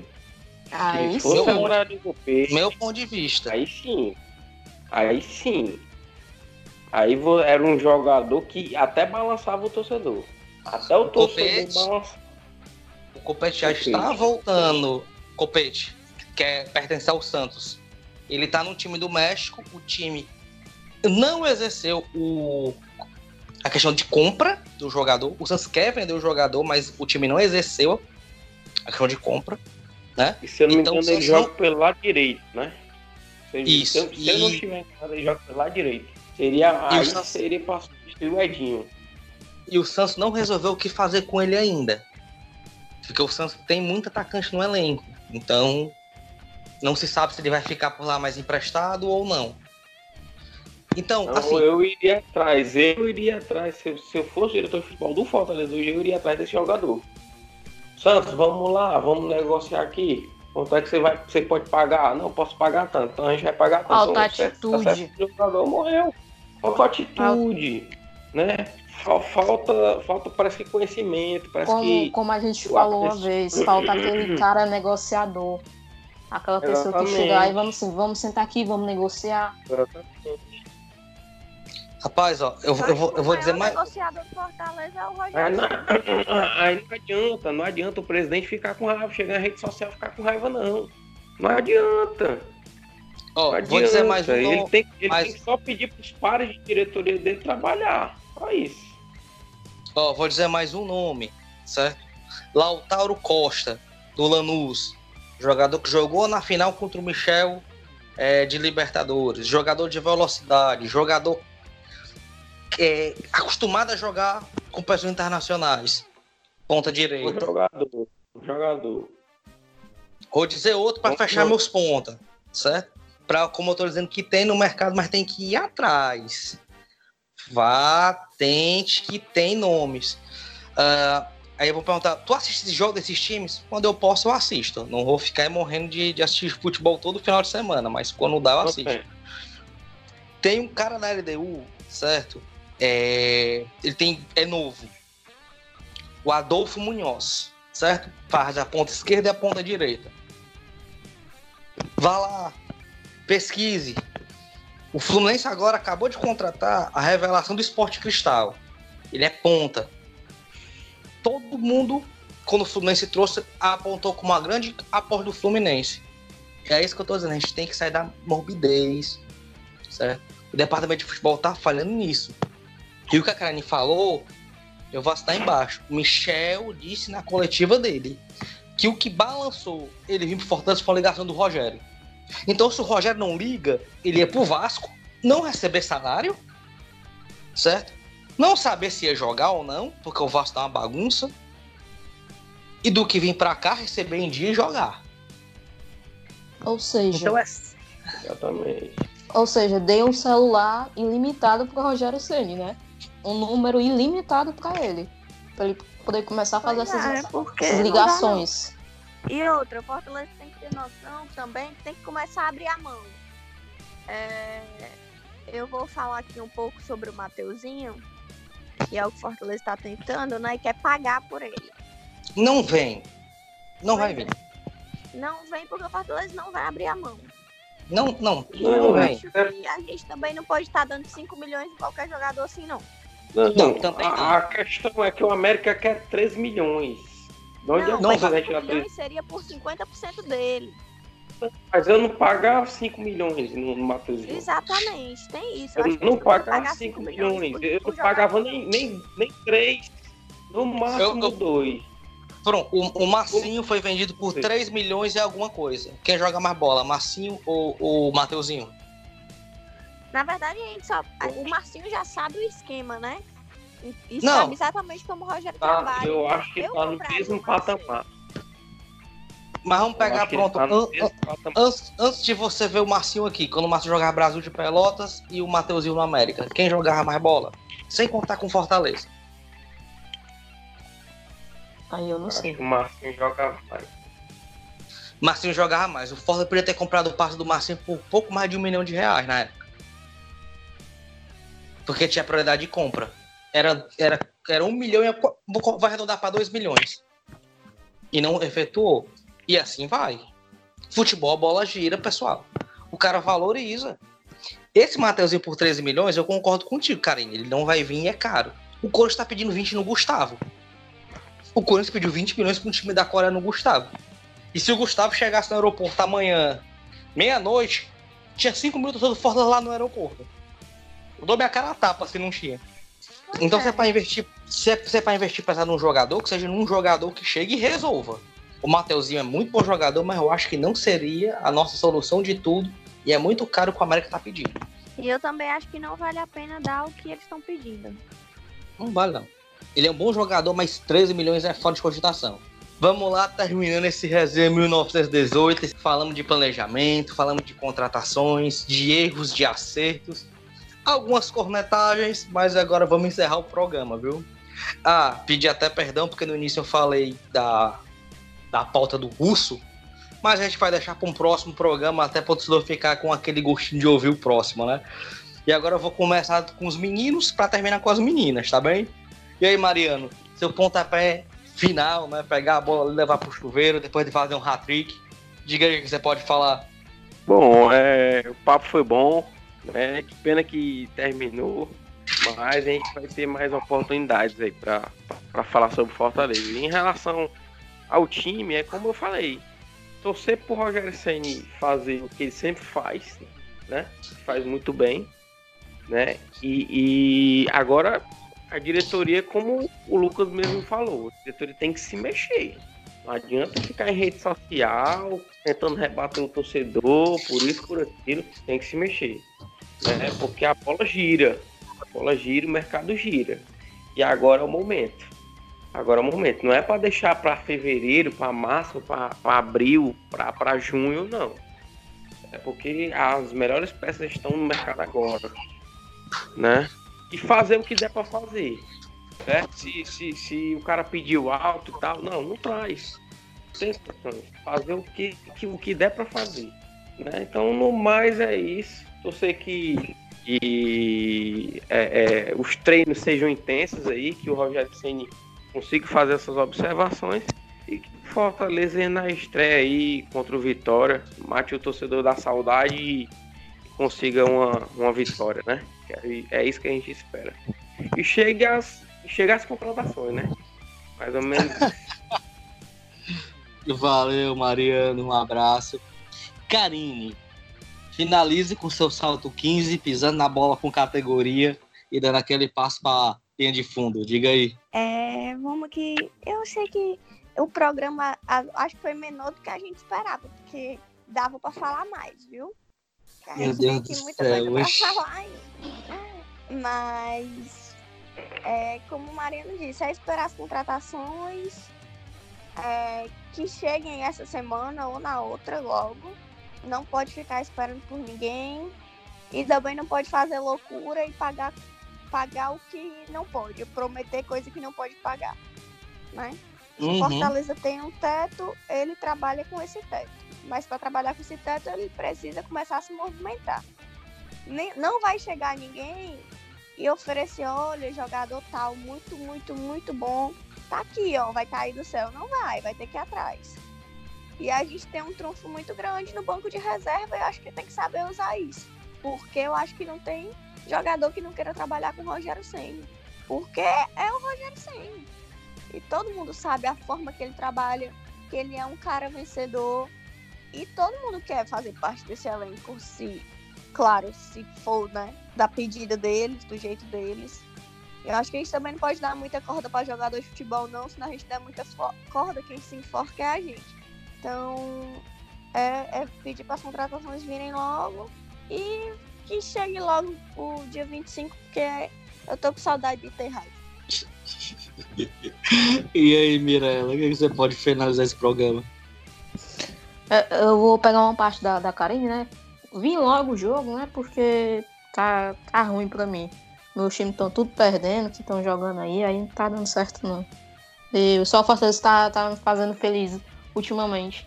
Aí Se fosse sim. do Copete, Meu ponto de vista. aí sim. Aí sim. Aí era um jogador que até balançava o torcedor. Até o torcedor Copete. balançava. O Copete já Copete. está voltando. Copete, que é, pertence ao Santos. Ele tá no time do México. O time não exerceu o, a questão de compra do jogador. O Santos quer vender o jogador, mas o time não exerceu a questão de compra. Né? E se eu não me Então, engano, ele se não- joga pelo lado direito, né? Se, Isso, Se, se eu não e- estiver enganado, ele joga pelo lado direito. Seria, E o aí Santos- seria pra substituir o Edinho. E o Santos não resolveu o que fazer com ele ainda. Porque o Santos tem muito atacante no elenco. Então, não se sabe se ele vai ficar por lá mais emprestado ou não. Então, Então, assim, eu iria atrás, eu iria atrás, se, eu- se eu fosse diretor de futebol do Fortaleza hoje, eu iria atrás desse jogador. Santos, vamos lá, vamos negociar aqui. Quanto é que você, vai, você pode pagar? Não, posso pagar tanto. Então a gente vai pagar tanto. Falta certo, atitude. tá certo, O jogador morreu. Falta atitude, né? Fa- Falta, falta, parece que conhecimento, parece Como, que... como a gente falou uma vez, falta aquele cara negociador. Aquela pessoa que Exatamente. chega lá e vamos, vamos sentar aqui, vamos negociar. Rapaz, ó, eu, eu vou, eu vou dizer O mais. maior negociador do Fortaleza é o Aí Rogério. não, aí não adianta, não adianta o presidente ficar com raiva, chegar na rede social e ficar com raiva, não. Não adianta. Ó, Não vou dizer mais um. adianta. Ele, nome. tem, ele mas- tem que só pedir pros pares de diretoria dele trabalhar. Só isso. Ó, vou dizer mais um nome, certo? Lautaro Costa, do Lanús. Jogador que jogou na final contra o Michel é, de Libertadores. Jogador de velocidade. Jogador é, acostumado a jogar com pessoas internacionais. Ponta direita. jogador. Jogador. Vou dizer outro para fechar meus pontos, certo? Pra, como eu tô dizendo, que tem no mercado, mas tem que ir atrás. Vá, tente que tem nomes. Ah, aí eu vou perguntar, tu assiste esse jogo desses times? Quando eu posso, eu assisto. Não vou ficar aí morrendo de, de assistir futebol todo final de semana, mas quando dá, eu assisto. Ok. Tem um cara na LDU, certo? É, ele tem, é novo. O Adolfo Munhoz, certo? Faz a ponta esquerda e a ponta direita. Vá lá, pesquise. O Fluminense agora acabou de contratar a revelação do Esporte Cristal. Ele é ponta. Todo mundo, quando o Fluminense trouxe, apontou como uma grande aposta do Fluminense. E é isso que eu tô dizendo, a gente tem que sair da morbidez, certo? O departamento de futebol tá falhando nisso. E o que a Karine falou, eu vou assinar embaixo. O Michel disse na coletiva dele que o que balançou ele vir pro Fortaleza foi a ligação do Rogério. Então, se o Rogério não liga, ele ia pro Vasco, não receber salário, certo? Não saber se ia jogar ou não, porque o Vasco tá uma bagunça. E do que vir pra cá, receber em dia e jogar. Ou seja, Então é. Exatamente. ou seja, dei um celular ilimitado pro Rogério Ceni, né? Um número ilimitado para ele. Pra ele poder começar a fazer Pois essas, é, porque não ligações. não. E outra, o Fortaleza tem que ter noção também que tem que começar a abrir a mão. É, eu vou falar aqui um pouco sobre o Mateuzinho, que é o que o Fortaleza está tentando, né? E quer pagar por ele. Não vem. Não vai Pois vir. Não vem porque o Fortaleza não vai abrir a mão. Não, não, E não eu vem. acho que a gente também não pode estar dando 5 milhões em qualquer jogador assim, não. Não, Não, também não. a, a questão é que o América quer 3 milhões. De onde é que não você vai. vai 5 tirar 3 milhões seria por 50% dele. Mas eu não pagar 5 milhões no, no Matheusinho. Exatamente, tem isso. Eu que não pagava pagar 5 cinco milhões. por- Eu não pagava nem, nem, nem 3. No máximo Eu- eu- 2. Pronto, o, o Massinho foi vendido por Sim. 3 milhões e alguma coisa. Quem joga mais bola, Massinho ou o Mateuzinho? Na verdade, a gente só. O Marcinho já sabe o esquema, né? E, Não. sabe exatamente como o Rogério Tá, trabalha. eu acho que Eu tá no mesmo patamar. Mas vamos pegar pronto. tá an-. Antes, antes de você ver o Marcinho aqui, quando o Marcinho jogava Brasil de Pelotas e o Mateuzinho no América, quem jogava mais bola? Sem contar com Fortaleza. Aí eu não Acho sei. que o Marcinho joga mais. Marcinho jogava mais. O Fortaleza poderia ter comprado o passe do Marcinho por pouco mais de um milhão de reais na época. Porque tinha prioridade de compra. Era, era, era um milhão e vai arredondar para dois milhões. E não efetuou. E assim vai. Futebol, a bola gira, pessoal. O cara valoriza. Esse Mateuzinho por 13 milhões, eu concordo contigo, Karine. Ele não vai vir e é caro. O Corinthians tá pedindo 20 no Gustavo. O Corinthians pediu 20 milhões para um time da Coreia no Gustavo. E se o Gustavo chegasse no aeroporto amanhã, meia-noite, tinha 5 minutos do Fortaleza lá no aeroporto. Eu dou minha cara a tapa se não tinha. Pois Então, é. se é pra investir, se é, se é pra investir pensar num jogador, que seja num jogador que chegue e resolva. O Mateuzinho é muito bom jogador, mas eu acho que não seria a nossa solução de tudo. E é muito caro o que o América tá pedindo. E eu também acho que não vale a pena dar o que eles estão pedindo. Não vale, não. Ele é um bom jogador, mas 13 milhões é fora de cogitação. Vamos lá, terminando esse resenha 1918. Falamos de planejamento, falamos de contratações, de erros, de acertos, algumas cornetagens, mas agora vamos encerrar o programa, viu? Ah, pedi até perdão porque no início eu falei da, da pauta do russo, mas a gente vai deixar para um próximo programa até para o torcedor ficar com aquele gostinho de ouvir o próximo, né? E agora eu vou começar com os meninos para terminar com as meninas, tá bem? E aí, Mariano, seu pontapé final, né? Pegar a bola levar pro chuveiro depois de fazer um hat-trick. Diga aí o que você pode falar. Bom, é, o papo foi bom, né? Que pena que terminou, mas a gente vai ter mais oportunidades aí pra falar sobre Fortaleza. E em relação ao time, é como eu falei, torcer pro Rogério Ceni fazer o que ele sempre faz, né? Faz muito bem, né? E, e agora a diretoria, como o Lucas mesmo falou, a diretoria tem que se mexer. Não adianta ficar em rede social, tentando rebater o torcedor, por isso, por aquilo, tem que se mexer. Né? Porque a bola gira. A bola gira, o mercado gira. E agora é o momento. Agora é o momento. Não é para deixar para fevereiro, para março, para abril, para junho, não. É porque as melhores peças estão no mercado agora. Né? E fazer o que der para fazer. Certo? Se, se, se o cara pediu alto e tal, não, não traz. Sem. Fazer o que, que, o que der para fazer. Né? Então, no mais é isso. Torcer que, que é, é, os treinos sejam intensos aí, que o Rogério Ceni consiga fazer essas observações e que Fortaleza na estreia aí contra o Vitória, mate o torcedor da saudade e consiga uma, uma vitória, né? É, é isso que a gente espera. E chegue às, chegue às contratações, né? Mais ou menos. Valeu, Mariano. Um abraço. Karine, finalize com seu salto 15, pisando na bola com categoria e dando aquele passo para linha de fundo. Diga aí. É, vamos que. Eu sei que o programa acho que foi menor do que a gente esperava, porque dava pra falar mais, viu? A Meu Deus do muita céu, coisa oxi. pra falar ainda. Mas, é, como o Mariano disse, é esperar as contratações é, que cheguem essa semana ou na outra logo. Não pode ficar esperando por ninguém. E também não pode fazer loucura e pagar pagar o que não pode, prometer coisa que não pode pagar, né? Se o Uhum. Fortaleza tem um teto, ele trabalha com esse teto. Mas para trabalhar com esse teto, ele precisa começar a se movimentar. Nem- Não vai chegar ninguém e oferecer, olha, jogador tal, muito, muito, muito bom. Tá aqui, ó, vai cair do céu. Não vai, vai ter que ir atrás. E a gente tem um trunfo muito grande no banco de reserva e eu acho que tem que saber usar isso. Porque eu acho que não tem jogador que não queira trabalhar com o Rogério Senna. Porque é o Rogério Senna. E todo mundo sabe a forma que ele trabalha, que ele é um cara vencedor. E todo mundo quer fazer parte desse elenco, se, claro, se for, né, da pedida deles, do jeito deles. Eu acho que a gente também não pode dar muita corda para jogador de futebol, não, senão a gente der muita corda, quem se enforca é a gente. Então, é, é pedir para as contratações virem logo e que chegue logo o dia 25, porque eu tô com saudade de ter raiva. e aí, Mirella, o que você pode finalizar esse programa? É, eu vou pegar uma parte da, da Karine, né? Vim logo o jogo, né? Porque tá, tá ruim pra mim. Meus times estão tudo perdendo, que estão jogando aí, aí não tá dando certo não. E só o Fortaleza tá, tá me fazendo feliz ultimamente.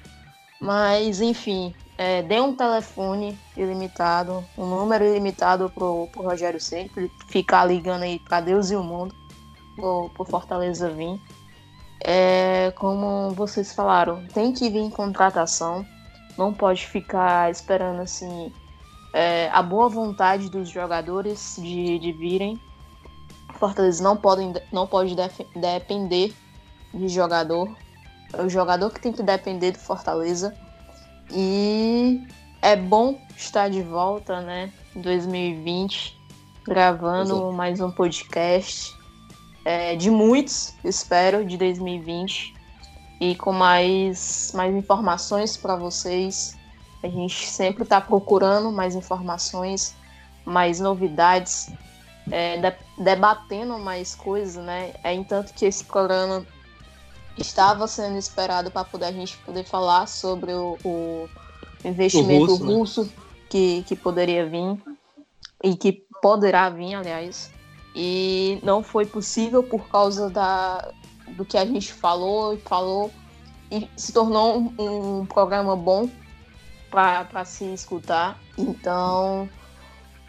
Mas, enfim, é, dê um telefone ilimitado, um número ilimitado pro, pro Rogério sempre ficar ligando aí pra Deus e o mundo, pro, pro Fortaleza vir. É, como vocês falaram, tem que vir em contratação, não pode ficar esperando assim é, a boa vontade dos jogadores de, de virem. Fortaleza não, podem, não pode def, depender de jogador. É o jogador que tem que depender do Fortaleza. E é bom estar de volta, né? Em 2020, gravando Exato. mais um podcast. É, de muitos, espero, de 2020. E com mais, mais informações para vocês a gente sempre está procurando mais informações, mais novidades, é, de, debatendo mais coisas, né? É entanto que esse programa estava sendo esperado para poder a gente poder falar sobre o, o investimento o russo, né? russo né? que, que poderia vir e que poderá vir, aliás. E não foi possível por causa da, do que a gente falou e falou e se tornou um, um programa bom para se escutar. Então,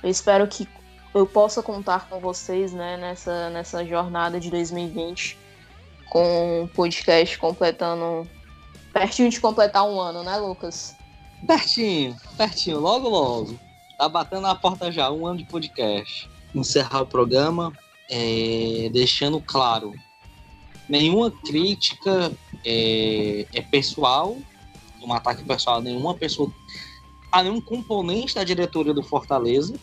eu espero que eu possa contar com vocês né, nessa, nessa jornada de 2020, com o podcast completando. pertinho de completar um ano, né, Lucas? Pertinho, pertinho, logo, logo. Tá batendo na porta já, um ano de podcast. Encerrar o programa, é, deixando claro: nenhuma crítica é, é pessoal um ataque pessoal a nenhuma pessoa, a nenhum componente da diretoria do Fortaleza.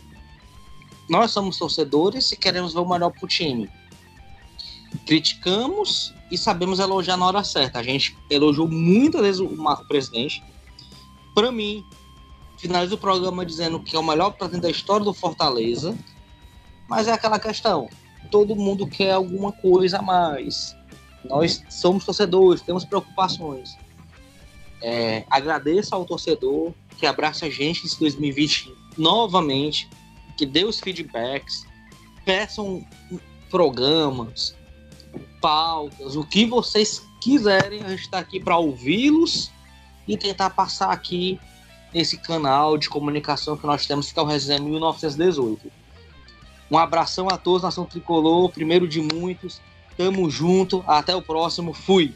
Nós somos torcedores e queremos ver o melhor para o time. Criticamos e sabemos elogiar na hora certa. A gente elogiou muitas vezes o Marco Presidente. Para mim, finaliza o programa dizendo que é o melhor presidente da história do Fortaleza. Mas é aquela questão: todo mundo quer alguma coisa a mais. Nós somos torcedores, temos preocupações. É, agradeço ao torcedor que abraça a gente nesse 2020 novamente, que dê os feedbacks, peçam programas, pautas, o que vocês quiserem, a gente está aqui para ouvi-los e tentar passar aqui nesse canal de comunicação que nós temos, que é o Resenha 1918. Um abração a todos, Nação Tricolor, primeiro de muitos. Tamo junto, até o próximo, fui!